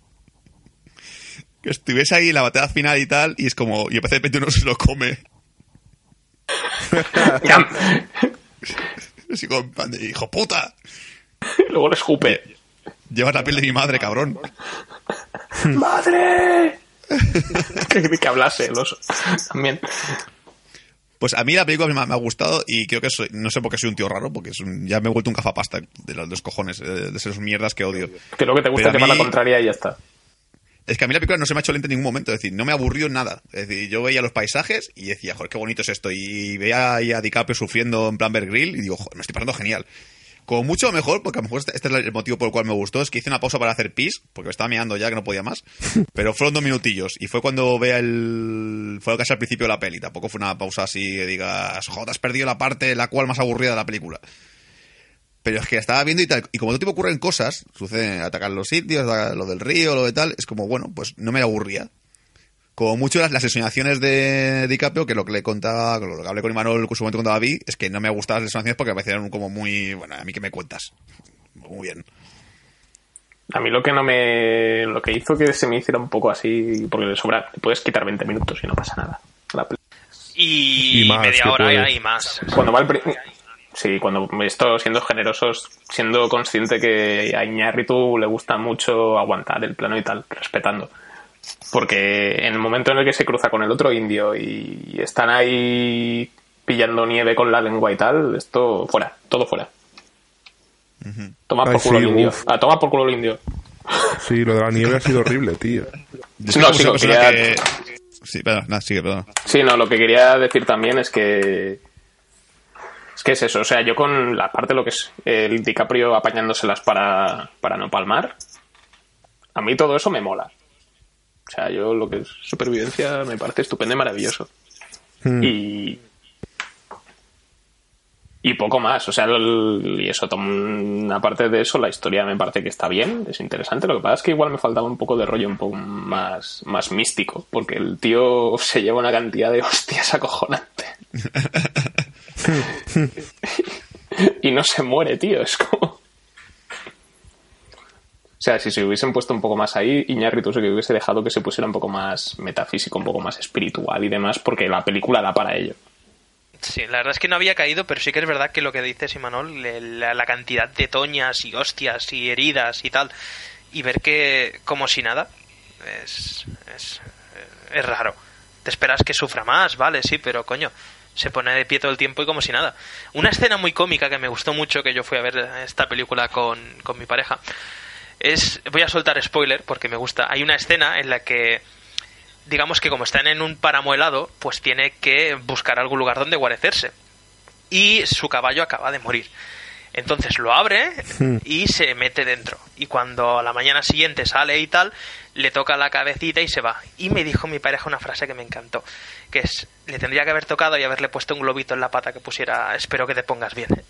Que estuviese ahí en la batalla final y tal, y es como, y de repente uno se lo come. Como, en plan de, hijo puta, luego le escupe. llevas la piel de mi madre, cabrón. ¡Madre! <laughs> que, que hablase el oso. También. Pues a mí la película me ha, me ha gustado y creo que soy, no sé por qué soy un tío raro, porque es un- ya me he vuelto un cafapasta de los dos cojones, eh, de esas mierdas que odio. Que lo que te gusta llevar la contraria y ya está. Es que a mí la película no se me ha hecho lenta en ningún momento, es decir, no me aburrió en nada. Es decir, yo veía los paisajes y decía, joder, qué bonito es esto. Y veía ahí a DiCaprio sufriendo en plan Bear Grill y digo, joder, me estoy pasando genial. Como mucho mejor, porque a lo mejor este este es el motivo por el cual me gustó, es que hice una pausa para hacer pis, porque me estaba mirando ya que no podía más. <laughs> Pero fueron dos minutillos y fue cuando vea el. Fue casi al principio de la peli. Tampoco fue una pausa así que digas, joder, has perdido la parte la cual más aburrida de la película. Pero es que estaba viendo y tal, y como todo tipo ocurren cosas, suceden atacar los sitios, lo del río, lo de tal, es como, bueno, pues no me aburría. Como mucho las, las ensoñaciones de DiCaprio, que lo que le contaba, lo que hablé con Imanol en su momento cuando la vi, es que no me gustaban las ensoñaciones porque me parecían como muy, bueno, a mí que me cuentas. Muy bien. A mí lo que no me. Lo que hizo que se me hiciera un poco así. Porque le sobra. le Puedes quitar 20 minutos y no pasa nada. La Y, Y más, media hora y más. Cuando va el. Sí, cuando esto siendo generosos, siendo consciente que a Iñárritu le gusta mucho aguantar el plano y tal, respetando. Porque en el momento en el que se cruza con el otro indio y están ahí pillando nieve con la lengua y tal, esto fuera, todo fuera. Toma por Ay, culo sí, el indio. Ah, toma por culo el indio. Sí, lo de la nieve ha sido horrible, tío. No, sí, quería- que- Sí, perdón, nada, sigue, perdón. Sí, no, lo que quería decir también es que. Es que es eso, o sea, yo con la parte de lo que es el DiCaprio apañándoselas para, para no palmar, a mí todo eso me mola. O sea, yo lo que es supervivencia me parece estupendo y maravilloso. Hmm. Y. Y poco más, o sea, el- y eso, aparte de eso, la historia me parece que está bien, es interesante. Lo que pasa es que igual me faltaba un poco de rollo un poco más, más místico, porque el tío <laughs> se lleva una cantidad de hostias <laughs> acojonante. Y no se muere, tío, es como. O sea, si se hubiesen puesto un poco más ahí, Iñárritu se que hubiese dejado que se pusiera un poco más metafísico, un poco más espiritual y demás, porque la película da para ello. Sí, la verdad es que no había caído, pero sí que es verdad que lo que dices, Imanol, la, la cantidad de toñas y hostias y heridas y tal, y ver que como si nada, es, es, es raro. Te esperas que sufra más, vale, sí, pero coño, Se pone de pie todo el tiempo y como si nada. Una escena muy cómica que me gustó mucho, que yo fui a ver esta película con, con mi pareja, es, voy a soltar spoiler porque me gusta, hay una escena en la que digamos que como están en un páramo helado, pues tiene que buscar algún lugar donde guarecerse. Y su caballo acaba de morir. Entonces lo abre y se mete dentro. Y cuando a la mañana siguiente sale y tal, le toca la cabecita y se va. Y me dijo mi pareja una frase que me encantó, que es, le tendría que haber tocado y haberle puesto un globito en la pata que pusiera, espero que te pongas bien. <laughs>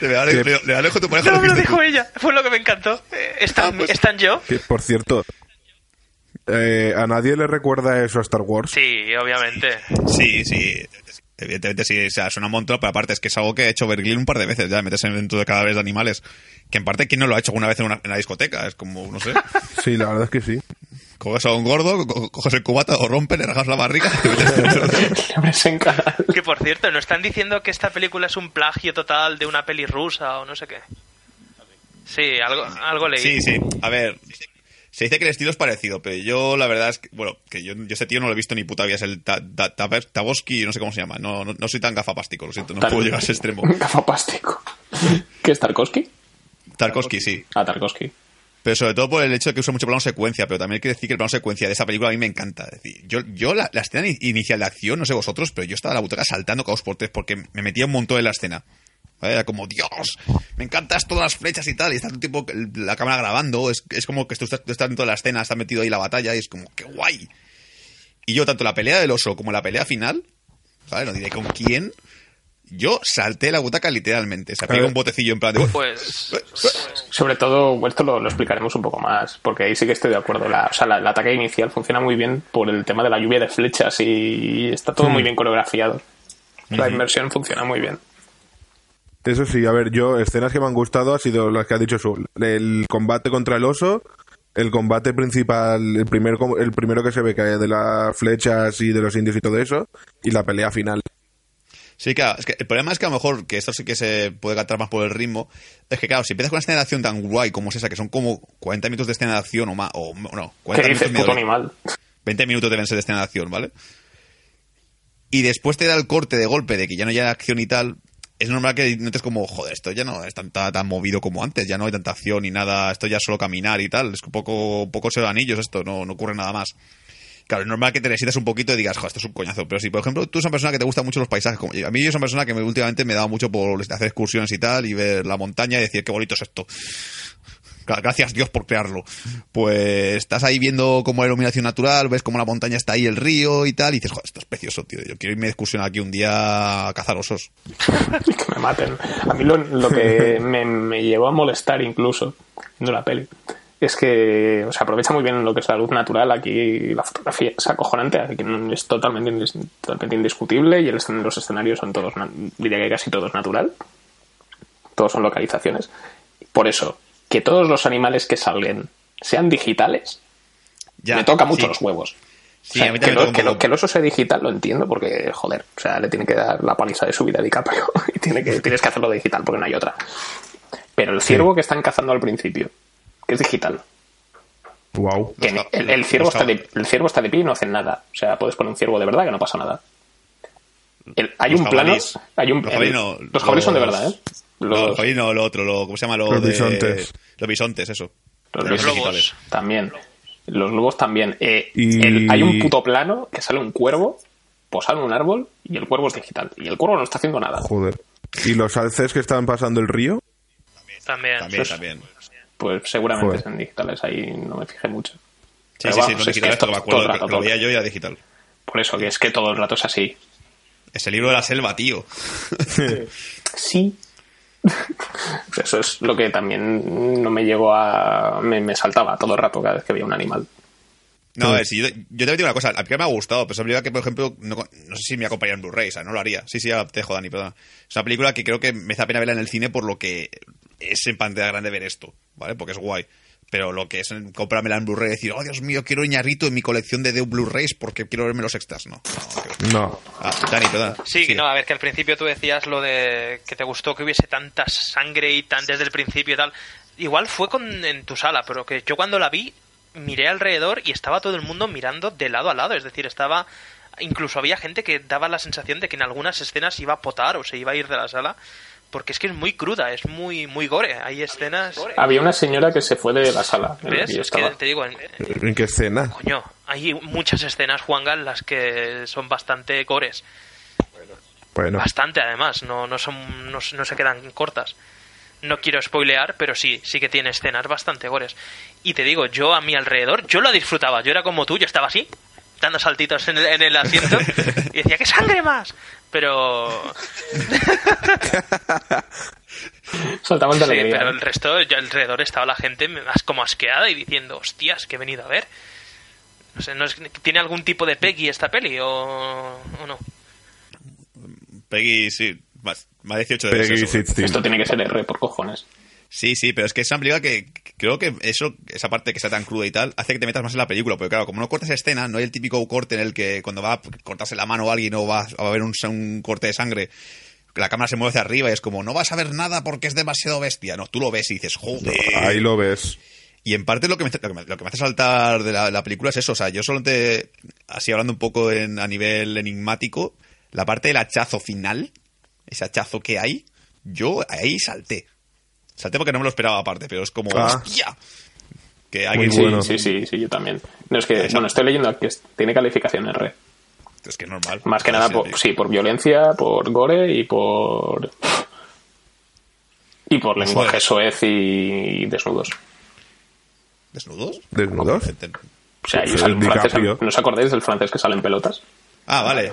Le alejo, le, le alejo tu pareja. no, me lo tú. dijo ella, fue lo que me encantó. Eh, ¿Están, Ah, pues- ¿están yo? Que, por cierto, eh, ¿a nadie le recuerda eso a Star Wars? Sí, obviamente. Sí, sí. Evidentemente sí, o sea, suena un montón, pero aparte es que es algo que ha hecho Berglin un par de veces, ya meterse dentro de cadáveres de animales. Que en parte, ¿quién no lo ha hecho alguna vez en una, en la discoteca? Es como, no sé, <laughs> Sí, la verdad es que sí. coges a un gordo, co- coges el cubata, o rompes, le rajas la barriga y te metes dentro. <laughs> Que por cierto, ¿no están diciendo que esta película es un plagio total de una peli rusa o no sé qué? Sí, algo, algo leí. Sí, sí. A ver, se dice que el estilo es parecido, pero yo la verdad es que, bueno, que yo, yo ese tío no lo he visto ni puta vida, es el Ta- Ta- Ta- Taboski, no sé cómo se llama. No, no, no soy tan gafapástico, lo siento, no Tar- puedo llegar a ese extremo. <laughs> Gafapástico. ¿Qué es Tarkovsky? Tarkovsky, sí. Ah, Tarkovsky. Pero sobre todo por el hecho de que usa mucho plano secuencia, pero también hay que decir que el plano secuencia de esa película a mí me encanta. Es decir, yo, yo la, la escena in- inicial de acción, no sé vosotros, pero yo estaba en la butaca saltando caos por tres porque me metía un montón en la escena. Era como, Dios, me encantas todas las flechas y tal, y está todo el tiempo la cámara grabando, es, es como que tú estás, tú estás dentro de la escena, estás metido ahí la batalla, y es como, qué guay. Y yo, tanto la pelea del oso como la pelea final, ¿sabes? No diré con quién, yo salté la butaca literalmente. Se pegó un botecillo en plan de... Pues Sobre todo, esto lo, lo explicaremos un poco más, porque ahí sí que estoy de acuerdo. La, o sea, la- el ataque inicial funciona muy bien por el tema de la lluvia de flechas y está todo muy bien coreografiado. La inmersión funciona muy bien. Eso sí, a ver, yo, escenas que me han gustado ha sido las que ha dicho Sul. El combate contra el oso, el combate principal, el, primer, el primero que se ve que hay de las flechas y de los indios y todo eso, y la pelea final. Sí, claro, es que el problema es que a lo mejor, que esto sí que se puede cantar más por el ritmo, es que claro, si empiezas con una escena de acción tan guay como es esa, que son como 40 minutos de escena de acción o más, o no, 40 ¿Qué dices, minutos puto animal? 20 minutos deben ser de escena de acción, ¿vale? Y después te da el corte de golpe de que ya no hay acción y tal, es normal que notes como, joder, esto ya no es tan, tan, tan movido como antes, ya no hay tanta acción ni nada, esto ya es solo caminar y tal, es un poco, un poco ser anillos esto, no, no ocurre nada más. Claro, es normal que te necesites un poquito y digas, joder, esto es un coñazo. Pero si, por ejemplo, tú eres una persona que te gustan mucho los paisajes, como a mí yo soy una persona que me, últimamente me da mucho por hacer excursiones y tal, y ver la montaña y decir, qué bonito es esto. Gra- Gracias Dios por crearlo. Pues estás ahí viendo como la iluminación natural, ves como la montaña está ahí, el río y tal, y dices, joder, esto es precioso, tío. Yo quiero irme de excursión aquí un día a cazar osos. <laughs> que me maten. A mí lo, lo que <laughs> me, me llevó a molestar incluso viendo la peli es que o sea, aprovecha muy bien lo que es la luz natural. Aquí la fotografía es acojonante, así que es totalmente, indis- totalmente indiscutible y el los escenarios son todos, diría que casi todos natural. Todos son localizaciones. Por eso, que todos los animales que salgan sean digitales, Ya, me toca mucho sí. los huevos. Sí, O sea, a mí que, lo- lo- el oso sea digital lo entiendo porque, joder, o sea, le tiene que dar la paliza de su vida a DiCaprio <laughs> y tiene que, tienes que hacerlo digital porque no hay otra. Pero el ciervo que están cazando al principio, que es digital, Wow. que el, el ciervo está de, el ciervo está de pie y no hace nada. O sea, puedes poner un ciervo de verdad que no pasa nada. El- hay un plano, hay un, Los jabalíes el- no, los jabalíes son de verdad, ¿eh? No, Los, no, lo otro, lo, ¿cómo se llama? Lo Los de- bisontes. Los bisontes, eso. los Los lobos digitales. también. Los lobos también. Eh, Y- el- hay un puto plano que sale un cuervo posado en un árbol y el cuervo es digital. Y el cuervo no está haciendo nada. Joder. ¿Y los alces que estaban pasando el río? también. También, Eso es- también. Pues seguramente Joder. sean digitales, ahí no me fijé mucho. Sí, Pero sí, sí, que digitales, esto todo rato, lo veía yo y era digital. Por eso, que es que todo el rato es así. Es el libro de la selva, tío. Sí. Eso es lo que también no me llegó a... Me, me saltaba todo el rato cada vez que veía un animal. No, a ver, si yo, yo te digo una cosa, a mí me ha gustado, pero es una película que, por ejemplo, no, no sé si me acompañaría en Blu-ray, o sea, no lo haría. Sí, sí, ya te Dani, perdona. Es una película que creo que me da pena verla en el cine por lo que es en pantalla grande ver esto, ¿vale? Porque es guay. Pero lo que es comprármela en Blu-ray y decir, oh, Dios mío, quiero Iñarrito en mi colección de, de Blu-rays porque quiero verme los extras, no. no. Ah, Dani, perdona. Sí, Sigue. no, a ver, que al principio tú decías lo de que te gustó que hubiese tanta sangre y tan desde el principio y tal. Igual fue con, en tu sala, pero que yo cuando la vi miré alrededor y estaba todo el mundo mirando de lado a lado. Es decir, estaba. Incluso había gente que daba la sensación de que en algunas escenas iba a potar o se iba a ir de la sala. Porque es que es muy cruda, es muy, muy gore. Hay escenas. Había una señora que se fue de la sala. ¿Ves? Es que te digo, en- ¿En qué escena? coño, hay muchas escenas, Juanga, en las que son bastante gores. Bueno, Bastante, además, no, no, son, no, no se quedan cortas. No quiero spoilear, pero sí, sí que tiene escenas bastante gores. Y te digo, yo a mi alrededor, yo lo disfrutaba. Yo era como tú, yo estaba así, dando saltitos en el, en el asiento, <laughs> y decía, ¡qué sangre más! Pero, <laughs> Saltamos de sí, alegría. pero ¿eh? el resto, ya alrededor estaba la gente as- como asqueada y diciendo, hostias, que he venido a ver. No sé, ¿no es- ¿tiene algún tipo de Peggy esta peli o, o no? Peggy, sí, más, más 18 de Peggy eso. 16. Esto tiene que ser R por cojones. Sí, sí, pero es que es una película que creo que eso, esa parte que está tan cruda y tal, hace que te metas más en la película. Porque claro, como no cortas escena, no hay el típico corte en el que cuando va a cortarse la mano a alguien o va, va a haber un, un corte de sangre, la cámara se mueve hacia arriba y es como, no vas a ver nada porque es demasiado bestia. No, tú lo ves y dices, joder. Ahí lo ves. Y en parte lo que, me, lo, que me, lo que me hace saltar de la, la película es eso. O sea, yo solo te. Así hablando un poco en, a nivel enigmático, la parte del hachazo final, ese hachazo que hay, yo ahí salté. Salté porque no me lo esperaba aparte, pero es como. Ah. ¡Hostia! Que hay Muy que Sí, bueno. sí, sí, sí, yo también. No, es que, Esa- bueno, estoy leyendo aquí, es- tiene calificación R. Es que es normal. Más que nada, Sí, por, sí. por violencia, por gore y por... Y por lenguaje soez y desnudos. ¿Desnudos? ¿Desnudos? O sea, Sí, y sale un francés. ¿no os acordáis del francés que sale en pelotas? Ah, vale.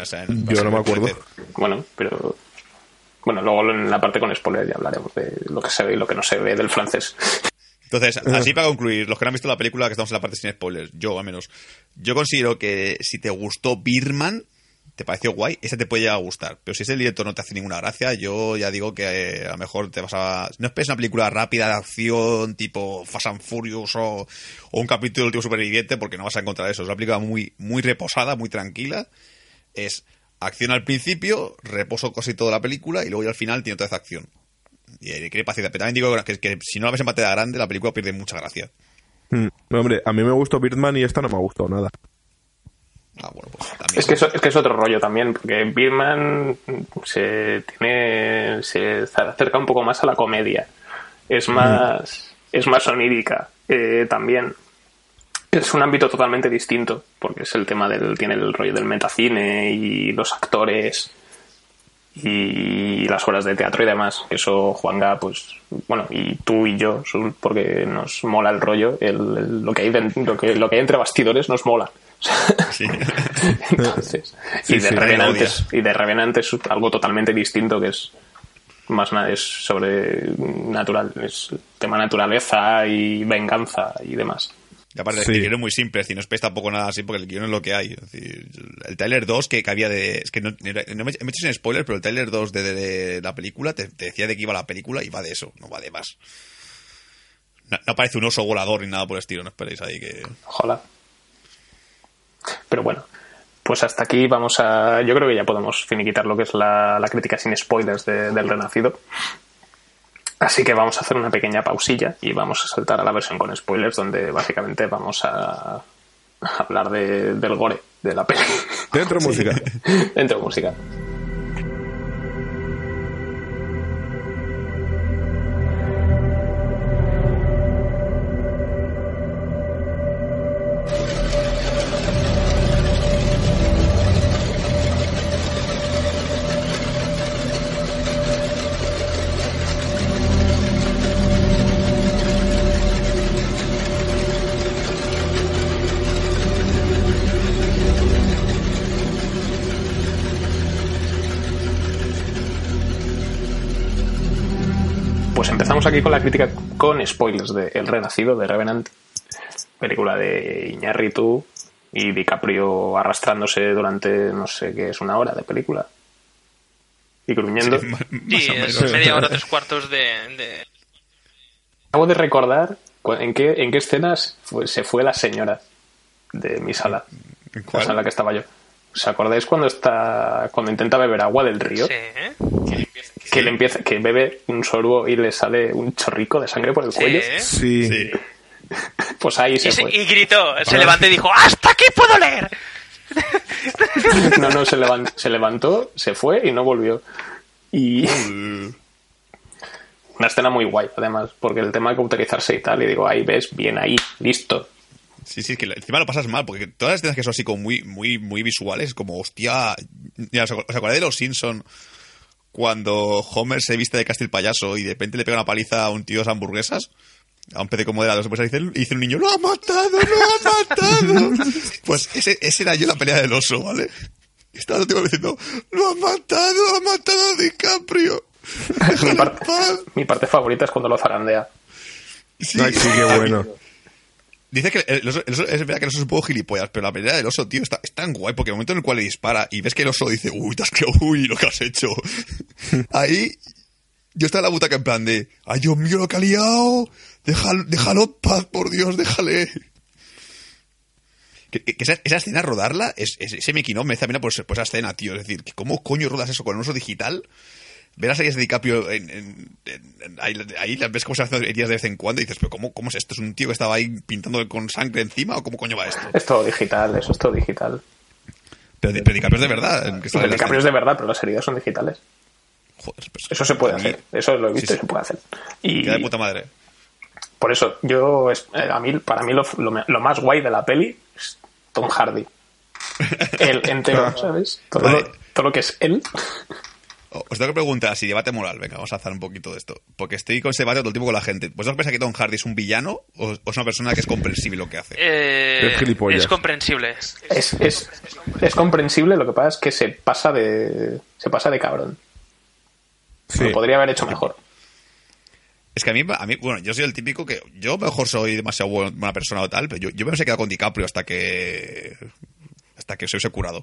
O sea, en- Yo no me acuerdo. Bueno, pero... Bueno, luego en la parte con spoiler ya hablaremos de lo que se ve y lo que no se ve del francés. Entonces, <laughs> así para concluir, los que no han visto la película, que estamos en la parte sin spoilers, yo al menos, yo considero que si te gustó Birman, te pareció guay, ese te puede llegar a gustar. Pero si ese director no te hace ninguna gracia, yo ya digo que eh, a lo mejor te vas a... No esperes una película rápida de acción, tipo Fast and Furious o, o un capítulo del tipo superviviente, porque no vas a encontrar eso. Es una película muy, muy reposada, muy tranquila. Es acción al principio, reposo casi toda la película y luego ya al final tiene otra vez acción. Y hay que ir paciencia. Pero también digo que, que si no la ves en pantalla grande, la película pierde mucha gracia. Mm. No, hombre, a mí me gustó Birdman y esta no me ha gustado nada. Ah, bueno, pues también. Es que, eso- es que es otro rollo también, porque Birman se tiene se acerca un poco más a la comedia. Es más, es más onírica eh, también. Es un ámbito totalmente distinto, porque es el tema del, tiene el rollo del metacine y los actores y las obras de teatro y demás. Eso, Juanga, pues, bueno, y tú y yo, porque nos mola el rollo, el, el- lo, que hay lo, que, lo que hay entre bastidores nos mola. Sí. <laughs> <laughs> Entonces, Sí, y, de sí, Revenant odia. es, y de Revenant es algo totalmente distinto que es más nada, es sobre natural, es tema naturaleza y venganza y demás. Y aparte, Sí. el guion es muy simple, es decir, no esperes tampoco nada así, porque el guion es lo que hay. Es decir, el trailer 2 que, que había de. Es que no, no me, me he hecho sin spoiler, pero el trailer 2 de, de- de la película te, te decía de qué iba la película y va de eso, no va de más. No, no aparece un oso volador ni nada por el estilo, no esperéis ahí que. Ojalá. Pero bueno, pues hasta aquí vamos a. Yo creo que ya podemos finiquitar lo que es la, la crítica sin spoilers de- del Renacido. Así que vamos a hacer una pequeña pausilla y vamos a saltar a la versión con spoilers, donde básicamente vamos a hablar de- del gore de la peli. Dentro <laughs> música. Dentro de música. Aquí con la crítica con spoilers de El Renacido de Revenant, película de Iñárritu y DiCaprio arrastrándose durante no sé qué es una hora de película y gruñendo. Sí, Sí, es media hora, tres cuartos de... de- Acabo de recordar en qué en qué escenas fue- se fue la señora de mi sala, ¿En la cuál? sala que estaba yo. ¿Os acordáis cuando está cuando intenta beber agua del río? Sí, ¿eh? Que le empieza que bebe un sorbo y le sale un chorrico de sangre por el cuello. Sí. Sí. Sí. <laughs> Pues ahí se Y, fue. y gritó, se levantó y dijo, ¡hasta aquí puedo leer! <laughs> No, no, se, levan- se levantó, se fue y no volvió. Y una escena muy guay, además, porque el tema de cauterizarse y tal, y digo, ahí ves, bien ahí, listo. Sí, sí, es que encima lo pasas mal, porque todas las escenas que son así como muy, muy, muy visuales, como hostia. Ya, ¿Os acordáis de los Simpson cuando Homer se viste de Castil Payaso y de repente le pega una paliza a un tío de hamburguesas? A un pez de moderado, después dice, y dice un niño, ¡lo ha matado, lo ha matado! <laughs> pues ese, ese era yo la pelea del oso, ¿vale? Y estaba el tío diciendo, ¡lo ha matado, lo ha matado a DiCaprio! mi, ¡Déjalo en parte, paz! mi parte favorita es cuando lo zarandea. Sí, Ay, sí, qué bueno. <laughs> Dice que el oso, el oso- es verdad que el oso es un poco gilipollas, pero la pelea del oso, tío, está, es tan guay porque el momento en el cual le dispara y ves que el oso dice, uy, te has quedado, uy, lo que has hecho. <laughs> Ahí, yo estaba en la butaca en plan de, ay, Dios mío, lo que ha liado, déjalo, déjalo paz, por Dios, déjale. Que, esa, esa escena, rodarla, es, es- ese of merece la pena por, esa- por esa escena, tío. Es decir, ¿cómo coño rodas eso con un oso digital? Ver las series de DiCaprio en, en- en- en- ahí, ahí las ves cómo se hacen heridas de vez en cuando y dices, pero ¿cómo, ¿cómo es esto? ¿Es un tío que estaba ahí pintando con sangre encima o cómo coño va esto? Es todo digital, eso es todo digital. Pero, pero DiCaprio es de verdad. que DiCaprio es de verdad, pero las heridas son digitales. Joder, pues, Eso se puede a mí hacer, eso lo he visto Sí, se puede hacer. Y Queda de puta madre. por eso, yo, eh, a mí, para mí lo, lo me- lo más guay de la peli es Tom Hardy. <laughs> Él entero, ¿sabes? Todo, Vale. todo lo que es él. Os tengo que preguntar si debate moral. Venga, vamos a hacer un poquito de esto. Porque estoy con ese debate todo el tiempo con la gente. ¿Vosotros pensáis que Tom Hardy es un villano o, o es una persona que es comprensible lo que hace? Eh, Es gilipollas. es comprensible. Es, es, es comprensible, lo que pasa es que se pasa de, se pasa de cabrón. Sí. Lo podría haber hecho mejor. Es que a mí, a mí, bueno, yo soy el típico que yo mejor soy demasiado buen- buena persona o tal, pero yo, yo me he quedado con DiCaprio hasta que hasta que se hubiese curado.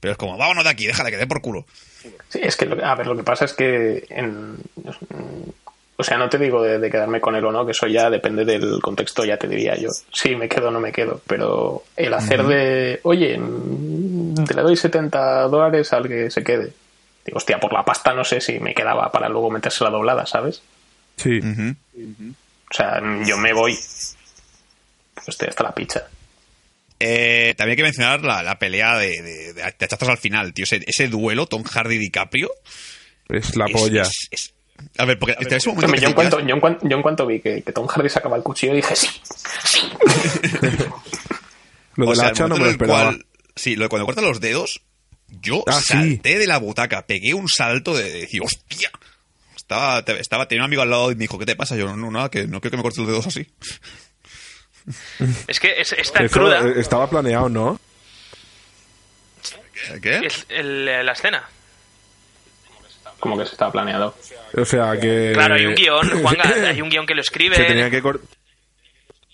Pero es como, vámonos de aquí, déjale que dé por culo. Sí, es que, lo- a ver, lo que pasa es que, en, o sea, no te digo de, de quedarme con él o no, que eso ya depende del contexto, ya te diría yo. Sí, me quedo o no me quedo, pero el hacer de, oye, te le doy 70 dólares al que se quede. Digo, hostia, por la pasta no sé si me quedaba para luego meterse la doblada, ¿sabes? Sí. O sea, yo me voy. Estoy hasta la picha. Eh, también hay que mencionar la, la pelea de, de, de hachazos al final, tío. Ese, ese duelo, Tom Hardy-DiCaprio. Es la es- polla. es- es- A ver, porque ese momento. Yo, en cuanto, yo, en cuan- yo en cuanto vi que, que Tom Hardy sacaba el cuchillo dije sí, sí. <laughs> Lo o del sea, el hacha no me lo esperaba. cual- sí, lo de cuando corta los dedos, yo Ah, sí. salté de la butaca, pegué un salto de, de decir, ¡hostia! Estaba, estaba, tenía un amigo al lado y me dijo, ¿qué te pasa? Yo, no, no, nada, que no quiero que me cortes los dedos así. Es que es, es tan Eso, cruda. estaba planeado, ¿no? ¿Qué? es el- la escena. Como que se estaba planeado. O sea que. Claro, hay un guion, <coughs> Juanga, hay un guion que lo escribe. Se tenía que cortar.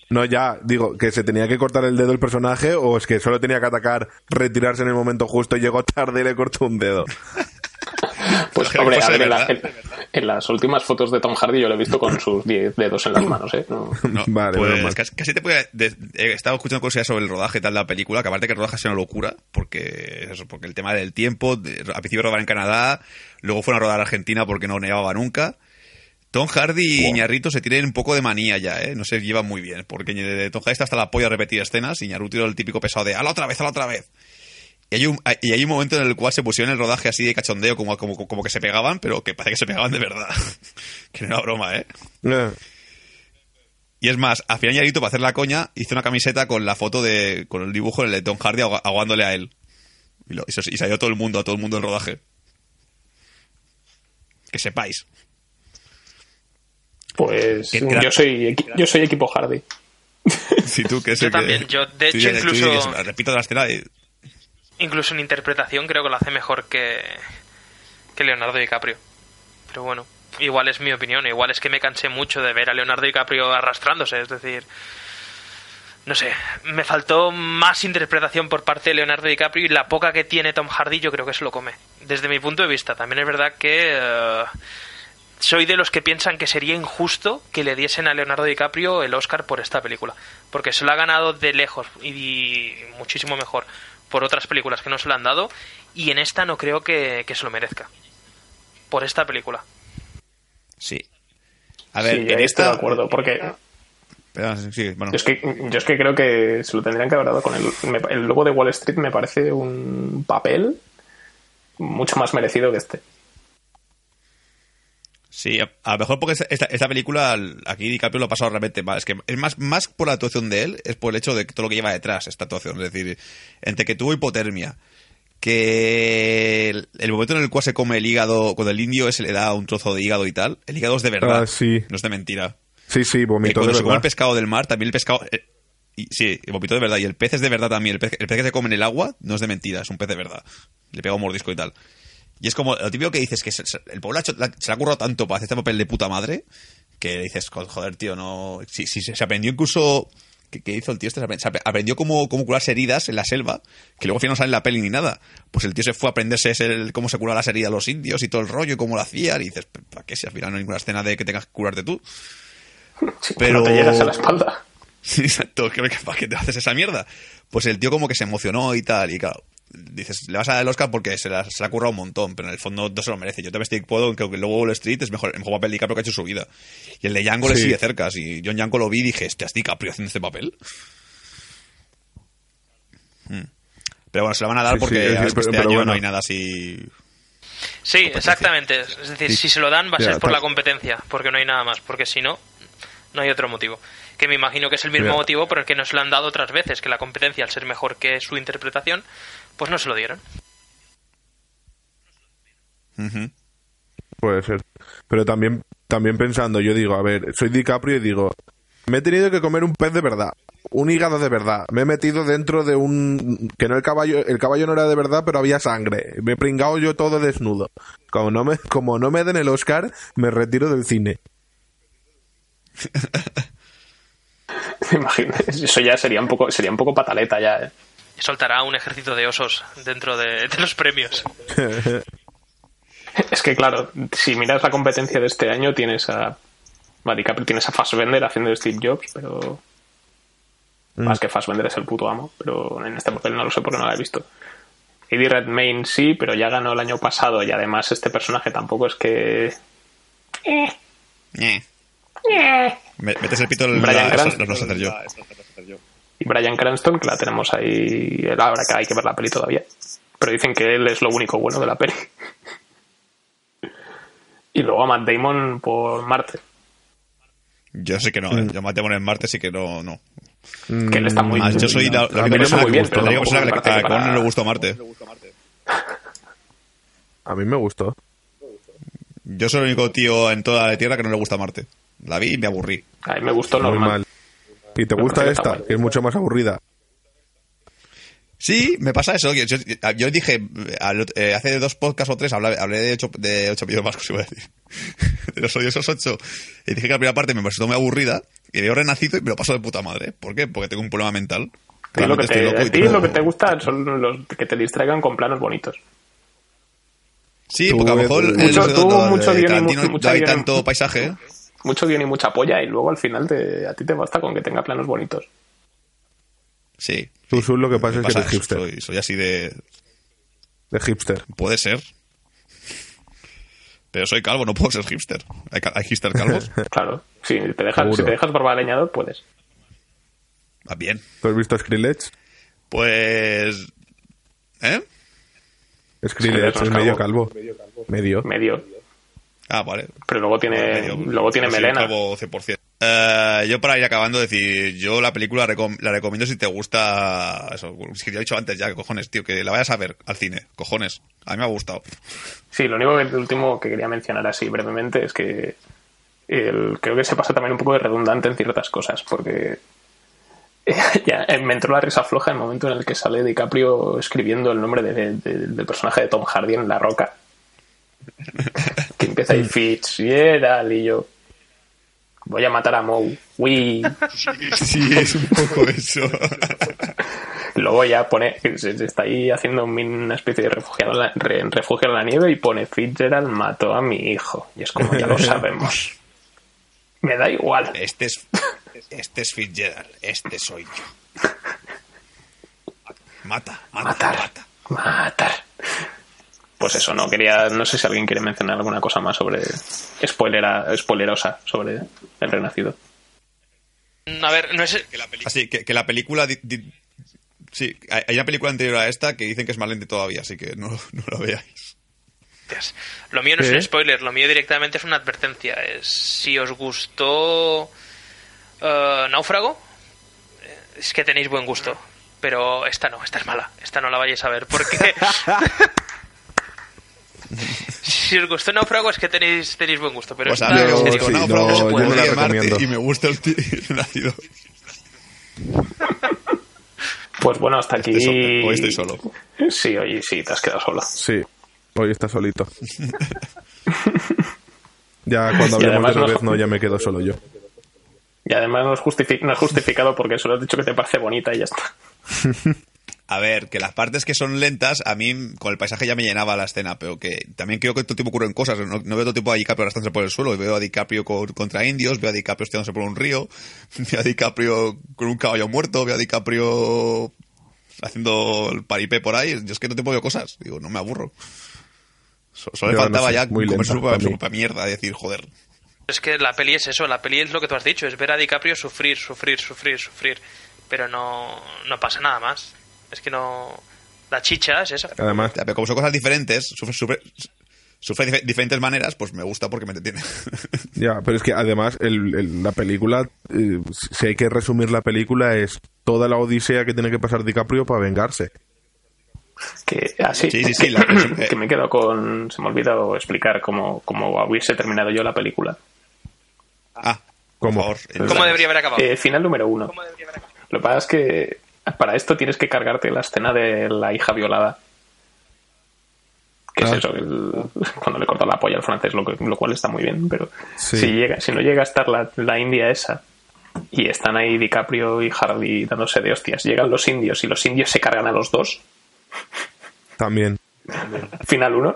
No, ya, digo, que se tenía que cortar el dedo el personaje o es que solo tenía que atacar, retirarse en el momento justo y llegó tarde y le cortó un dedo. <laughs> Pues Qué <laughs> hombre, a ver, en, la- verdad. en- en las últimas fotos de Tom Hardy yo lo he visto con sus 10 dedos en las manos, ¿eh? No. <laughs> No, Vale, pues casi, casi te puede. de- he estado escuchando cosas sobre el rodaje y tal de la película, que aparte que el rodaje ha sido una locura, porque eso, porque el tema del tiempo, de- al principio rodaban en Canadá, luego fueron a rodar a Argentina porque no nevaba nunca. Tom Hardy y Iñarrito se tienen un poco de manía ya, ¿eh? No se llevan muy bien, porque de Tom Hardy está hasta la polla a repetir escenas y Iñarritu era el típico pesado de ¡Hala otra vez, hala otra vez! Y hay, un, y hay un momento en el cual se pusieron el rodaje así de cachondeo, como, como, como que se pegaban, pero que parece que se pegaban de verdad. <laughs> que no era broma, ¿eh? Y es más, al final Yarito, para hacer la coña, hizo una camiseta con la foto de. con el dibujo de Tom Hardy ahog- aguándole a él. Y, lo- y se- y salió todo el mundo, a todo el mundo el rodaje. Que sepáis. Pues Que yo soy yo soy equipo Hardy. <laughs> Si tú que es Yo el que- también, yo, de hecho, incluso- repito la escena y- Incluso en interpretación creo que lo hace mejor que, que Leonardo DiCaprio. Pero bueno, igual es mi opinión. Igual es que me cansé mucho de ver a Leonardo DiCaprio arrastrándose. Es decir, no sé, me faltó más interpretación por parte de Leonardo DiCaprio y la poca que tiene Tom Hardy yo creo que se lo come. Desde mi punto de vista, también es verdad que eh, soy de los que piensan que sería injusto que le diesen a Leonardo DiCaprio el Oscar por esta película. Porque se lo ha ganado de lejos y muchísimo mejor por otras películas que no se lo han dado y en esta no creo que, que se lo merezca. Por esta película. Sí. A ver, sí, en estoy esta. de acuerdo, porque Pero, sí, bueno. Yo es, que, yo es que creo que se lo tendrían que haber dado con el, me- el logo de Wall Street. Me parece un papel mucho más merecido que este. Sí, a, lo mejor porque esta, película aquí DiCaprio lo ha pasado realmente mal. Es que es más, más por la actuación de él, es por el hecho de todo lo que lleva detrás esta actuación. Es decir, entre que tuvo hipotermia, que el, el momento en el cual se come el hígado, cuando el indio se le da un trozo de hígado y tal, el hígado es de verdad, Ah, sí. no es de mentira. Sí, sí, vomitó cuando de se come el verdad. pescado del mar, también el pescado... eh, y, sí, el vómito de verdad. Y el pez es de verdad también. El pez, el pez que se come en el agua no es de mentira, es un pez de verdad. Le pega un mordisco y tal. Y es como lo típico que dices que se- se- el pueblo se le ha currado tanto para hacer este papel de puta madre que dices, "Jo- joder, tío, no. Si, si se aprendió incluso. ¿Qué, qué hizo el tío este? Se apre- se apre- aprendió cómo, cómo curarse heridas en la selva, que luego al final no sale en la peli ni nada. Pues el tío se fue a aprenderse el- cómo se curaban las heridas los indios y todo el rollo y cómo lo hacían. Y dices, ¿para qué si al final no hay ninguna escena de que tengas que curarte tú? Sí, Pero- No te llegas a la espalda. Sí, <laughs> exacto, ¿para qué te haces esa mierda? Pues el tío como que se emocionó y tal, y claro, dices, le vas a dar el Oscar porque se la, se la ha currado un montón, pero en el fondo no se lo merece. Yo también estoy puedo, que luego Wall Street es mejor, el mejor papel de DiCaprio que ha hecho en su vida. Y el de Django le Sí. sigue cerca, si John Django lo vi y dije, este es DiCaprio haciendo este papel. Mm. Pero bueno, se la van a dar Sí, sí, porque es- ya ves que pero- este pero año bueno. no hay nada así... Sí, exactamente. Es decir, si se lo dan va a ser por la competencia, porque no hay nada más, porque si no, no hay otro motivo. Que me imagino que es el mismo motivo por el que no se lo han dado otras veces, que la competencia, al ser mejor que su interpretación, pues no se lo dieron. Puede ser. Pero también, también pensando, yo digo, a ver, soy DiCaprio y digo, me he tenido que comer un pez de verdad, un hígado de verdad, me he metido dentro de un... que no el caballo, el caballo no era de verdad, pero había sangre, me he pringado yo todo desnudo. Como no me, como no me den el Oscar, me retiro del cine. <laughs> ¿Te imaginas? Eso ya sería un poco, sería un poco pataleta ya. ¿eh? Soltará un ejército de osos dentro de, de los premios. <laughs> Es que claro, si miras la competencia de este año, tienes a. Tienes a Fassbender haciendo de Steve Jobs, pero. Más que Fassbender es el puto amo, pero en este papel no lo sé porque no lo he visto. Eddie Redmayne sí, pero ya ganó el año pasado y además este personaje tampoco es que. Eh, eh. Me- Metes el pito en la... Eso sé hacer yo. Y Brian Cranston, que la tenemos ahí. Ahora que hay que ver la peli todavía. Pero dicen que él es lo único bueno de la peli. <laughs> Y luego a Matt Damon por Marte. Yo sé que no, ¿eh? yo Matt Damon en Marte sí que no, no. Que él está muy Más, yo soy la, única persona, que, gustó, la persona que, que para- no le gustó Marte. A mí me gustó. Yo soy el único tío en toda la Tierra que no le gusta Marte. La vi y me aburrí. A mí me gustó Muy normal. mal. ¿Y te gusta esta? Que es mucho más aburrida. Sí, me pasa eso. que Yo, yo dije, al- eh, hace dos podcasts o tres hablé, hablé de ocho, de ocho videos vascos, <laughs> iba a decir. De los odiosos ocho. Y dije que la primera parte me resultó muy aburrida. Y veo renacido y me lo paso de puta madre. ¿Por qué? Porque tengo un problema mental. A ti lo que te, a ti tengo- lo que te gusta son los que te distraigan con planos bonitos. Sí, Tú, porque a lo mejor mucho- en los tú, de mucho guion y Tarantino mu- mucha hay guion. tanto paisaje. Mucho guion y mucha polla y luego al final te, a ti te basta con que tenga planos bonitos. Sí. Tú, Sul, lo que pasa Me es que pasa eres hipster. Soy, soy así de... De hipster. Puede ser. Pero soy calvo, no puedo ser hipster. ¿Hay, hipster calvos? <laughs> Claro. Si te dejas, Seguro. si te dejas barba de leñador, puedes. Ah, bien. ¿Tú has visto Skrillex? Pues... ¿Eh? Skrillex es es medio calvo. calvo. Medio. Medio. Ah, vale. Pero luego tiene, Medio. luego tiene melena. calvo 100%. Eh, yo para ir acabando decir, yo la película recom- la recomiendo si te gusta eso, es que ya he dicho antes ya, cojones, tío, que la vayas a ver al cine, cojones. A mí me ha gustado. Sí, lo único que el último que quería mencionar así brevemente es que el- creo que se pasa también un poco de redundante en ciertas cosas, porque <laughs> ya eh, me entró la risa floja en el momento en el que sale DiCaprio escribiendo el nombre de- de- del personaje de Tom Hardy en La Roca. <laughs> empieza ahí Fitzgerald y yo voy a matar a Moe. Uy. <laughs> Sí, es un poco eso. <laughs> Luego ya pone, se, se está ahí haciendo una especie de refugiado en la, re- refugio en la nieve y pone Fitzgerald mató a mi hijo. Y es como ya lo sabemos. <laughs> Me da igual. Este es, este es Fitzgerald, este soy yo. Mata, mata, Matar. mata. Matar. Pues eso, no quería, no sé si alguien quiere mencionar alguna cosa más sobre spoilera, spoilerosa sobre el renacido. A ver, no es. Así que, que la película. di- di- sí, hay una película anterior a esta que dicen que es más lenta todavía, así que no, no la veáis. Lo mío no es un spoiler, lo mío directamente es una advertencia. Es, si os gustó eh, Náufrago, eh, es que tenéis buen gusto. Pero esta no, esta es mala. Esta no la vayáis a ver. Porque. <laughs> si os gustó Náufrago, es que tenéis, tenéis buen gusto. Pero Pues esta, a mí en me serio, gustó sí, Náufrago, no, yo Odie no la recomiendo. y me gusta el, <laughs> el nacido. Pues bueno, hasta aquí. Estoy hoy estoy solo. Sí, hoy sí, te has quedado sola. Sí, hoy está solito. <laughs> ya cuando hablemos de no- Rebez, no, ya me quedo solo yo. Y además no es, justifi- no es justificado porque solo has dicho que te parece bonita y ya está. <laughs> A ver, que las partes que son lentas, a mí con el paisaje ya me llenaba la escena, pero que también creo que todo tipo ocurren cosas. No, no veo todo tipo a DiCaprio arrastrándose por el suelo. Veo a DiCaprio co- contra indios, veo a DiCaprio estirándose por un río, <laughs> veo a DiCaprio con un caballo muerto, veo a DiCaprio haciendo el paripé por ahí. Yo es que no te puedo cosas. Digo, no me aburro. So- Solo le no faltaba sé, ya muy comer su, propia mierda y decir, joder. Es que la peli es eso, la peli es lo que tú has dicho, es ver a DiCaprio sufrir, sufrir, sufrir, sufrir. Pero no, no pasa nada más. Es que no. La chicha es esa. Además, Pero como son cosas diferentes, sufre, sufre, sufre de dif- diferentes maneras, pues me gusta porque me entretiene. <laughs> ya, pero es que además el- el- la película, eh, si hay que resumir la película, es toda la odisea que tiene que pasar DiCaprio para vengarse. Que, ah, sí, Sí, sí, sí, la- <coughs> que me quedo con. Se me ha olvidado explicar cómo, cómo hubiese terminado yo la película. ah, ¿Cómo? favor. ¿Cómo debería haber acabado? Eh, final número uno. Lo que pasa es que para esto tienes que cargarte la escena de la hija violada. Que es eso, el- cuando le corta la polla al francés, lo, que- lo cual está muy bien, pero Sí. si, llega, si no llega a estar la, la india esa y están ahí DiCaprio y Hardy dándose de hostias, llegan los indios y los indios se cargan a los dos, También. final uno,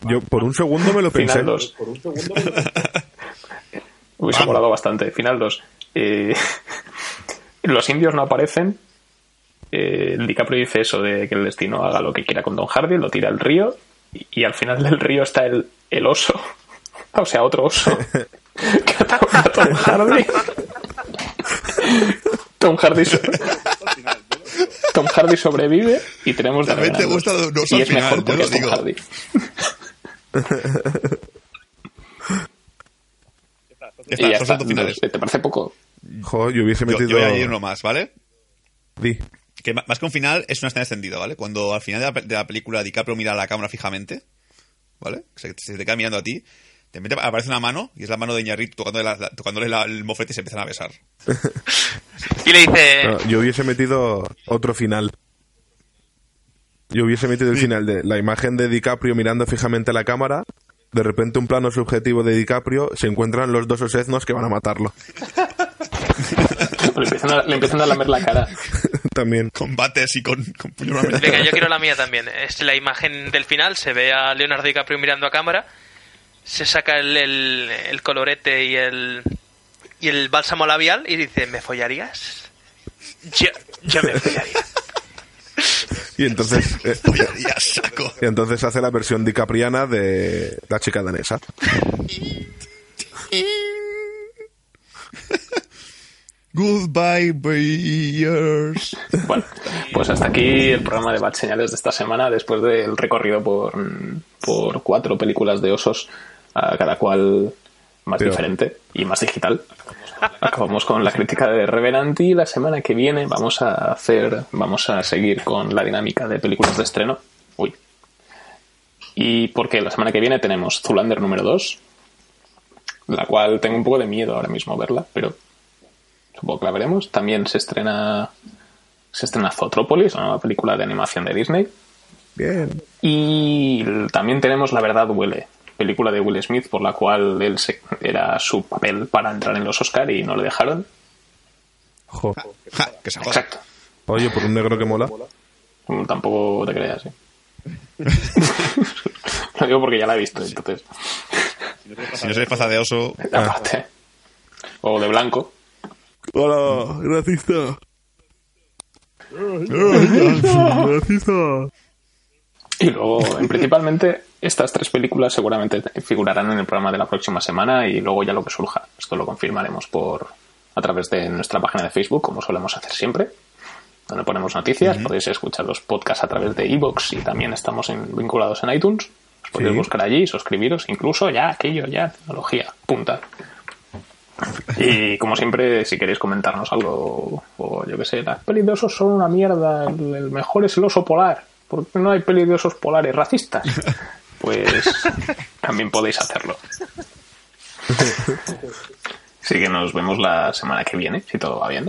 Yo por un segundo me lo pensé. final dos. Hubiese molado bastante. Final 2. <laughs> los indios no aparecen. Eh, el DiCaprio dice eso de que el destino haga lo que quiera con Don Hardy, lo tira al río y, y al final del río está el, el oso. <laughs> O sea, otro oso. <laughs> que ataca a Tom Hardy. <laughs> Tom Hardy, Tom Hardy sobrevive y tenemos de También te gusta dos. de un oso Y al es final, mejor yo porque es Tom digo. Hardy. Ya Y ya está, está. Entonces, ¿Te parece poco? Jo, yo hubiese Yo, metido. yo voy a añadir uno más, ¿vale? Di. Que más que un final, es una escena extendida, ¿vale? Cuando al final de la, pe- de la película DiCaprio mira a la cámara fijamente, ¿vale? Se, se te queda mirando a ti, de repente aparece una mano, y es la mano de Iñárritu tocándole, la- la- tocándole la- el mofete y se empiezan a besar. <laughs> Y le dice. No, yo hubiese metido otro final. Yo hubiese metido el final de la imagen de DiCaprio mirando fijamente a la cámara. De repente, un plano subjetivo de DiCaprio. Se encuentran los dos oseznos que van a matarlo. <laughs> <laughs> Le empiezan a, le empiezan a lamer la cara. <laughs> También. Combate así con, con puño Venga, yo quiero la mía también. Es la imagen del final, se ve a Leonardo DiCaprio mirando a cámara, se saca el, el- el colorete y el, y el bálsamo labial y dice, ¿me follarías? Yo, yo me follaría. <laughs> Y entonces, eh, Y y entonces hace la versión dicapriana de la chica danesa. Goodbye, bears. Bueno, pues hasta aquí el programa de Bad Señales de esta semana, después del recorrido por, por cuatro películas de osos, a cada cual más Pero- diferente y más digital. Acabamos con la crítica de Revenant y la semana que viene vamos a hacer, vamos a seguir con la dinámica de películas de estreno. Uy. Y porque la semana que viene tenemos Zulander número 2, la cual tengo un poco de miedo ahora mismo verla, pero supongo que la veremos. También se estrena se estrena Zootropolis, la nueva película de animación de Disney. Bien. Y también tenemos La verdad huele, película de Will Smith por la cual él se- era su papel para entrar en los Oscar y no le dejaron. Jo. Ja, que se joda. Exacto. Oye, por un negro que mola. Mm, Tampoco te creas, ¿eh? <laughs> Lo digo porque ya la he visto, entonces. Si no se disfraza de oso, <laughs> Aparte. O de blanco. Hola, racista. Racista. Y luego, en- principalmente, estas tres películas seguramente figurarán en el programa de la próxima semana y luego ya lo que surja. Esto lo confirmaremos por, a través de nuestra página de Facebook, como solemos hacer siempre, donde ponemos noticias. Podéis escuchar los podcasts a través de iVoox y también estamos en- vinculados en iTunes. Os podéis Sí. buscar allí, suscribiros, incluso ya aquello, ya tecnología, punta. Y como siempre, si queréis comentarnos algo, o yo que sé, las pelis de osos son una mierda, el, el mejor es el oso polar, ¿por qué no hay pelis de osos polares racistas? Pues también podéis hacerlo. Así que nos vemos la semana que viene, si todo va bien.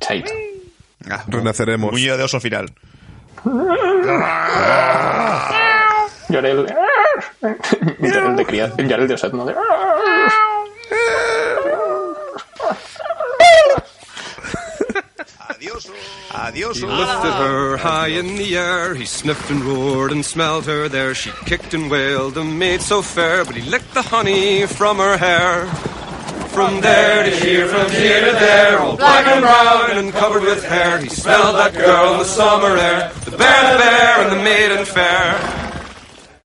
Chaito. Ah, Renaceremos. Muñeco de oso final. Lloré el... Lloré el de cría... Lloré el de Oset, no de... Adiós. He lifted ah. her high in the air. He sniffed and roared and smelled her there. She kicked and wailed, a maid so fair, but he licked the honey from her hair. From there to here, from here to there, all black and brown and covered with hair. He smelled that girl in the summer air, the bear, the bear, and the maiden fair.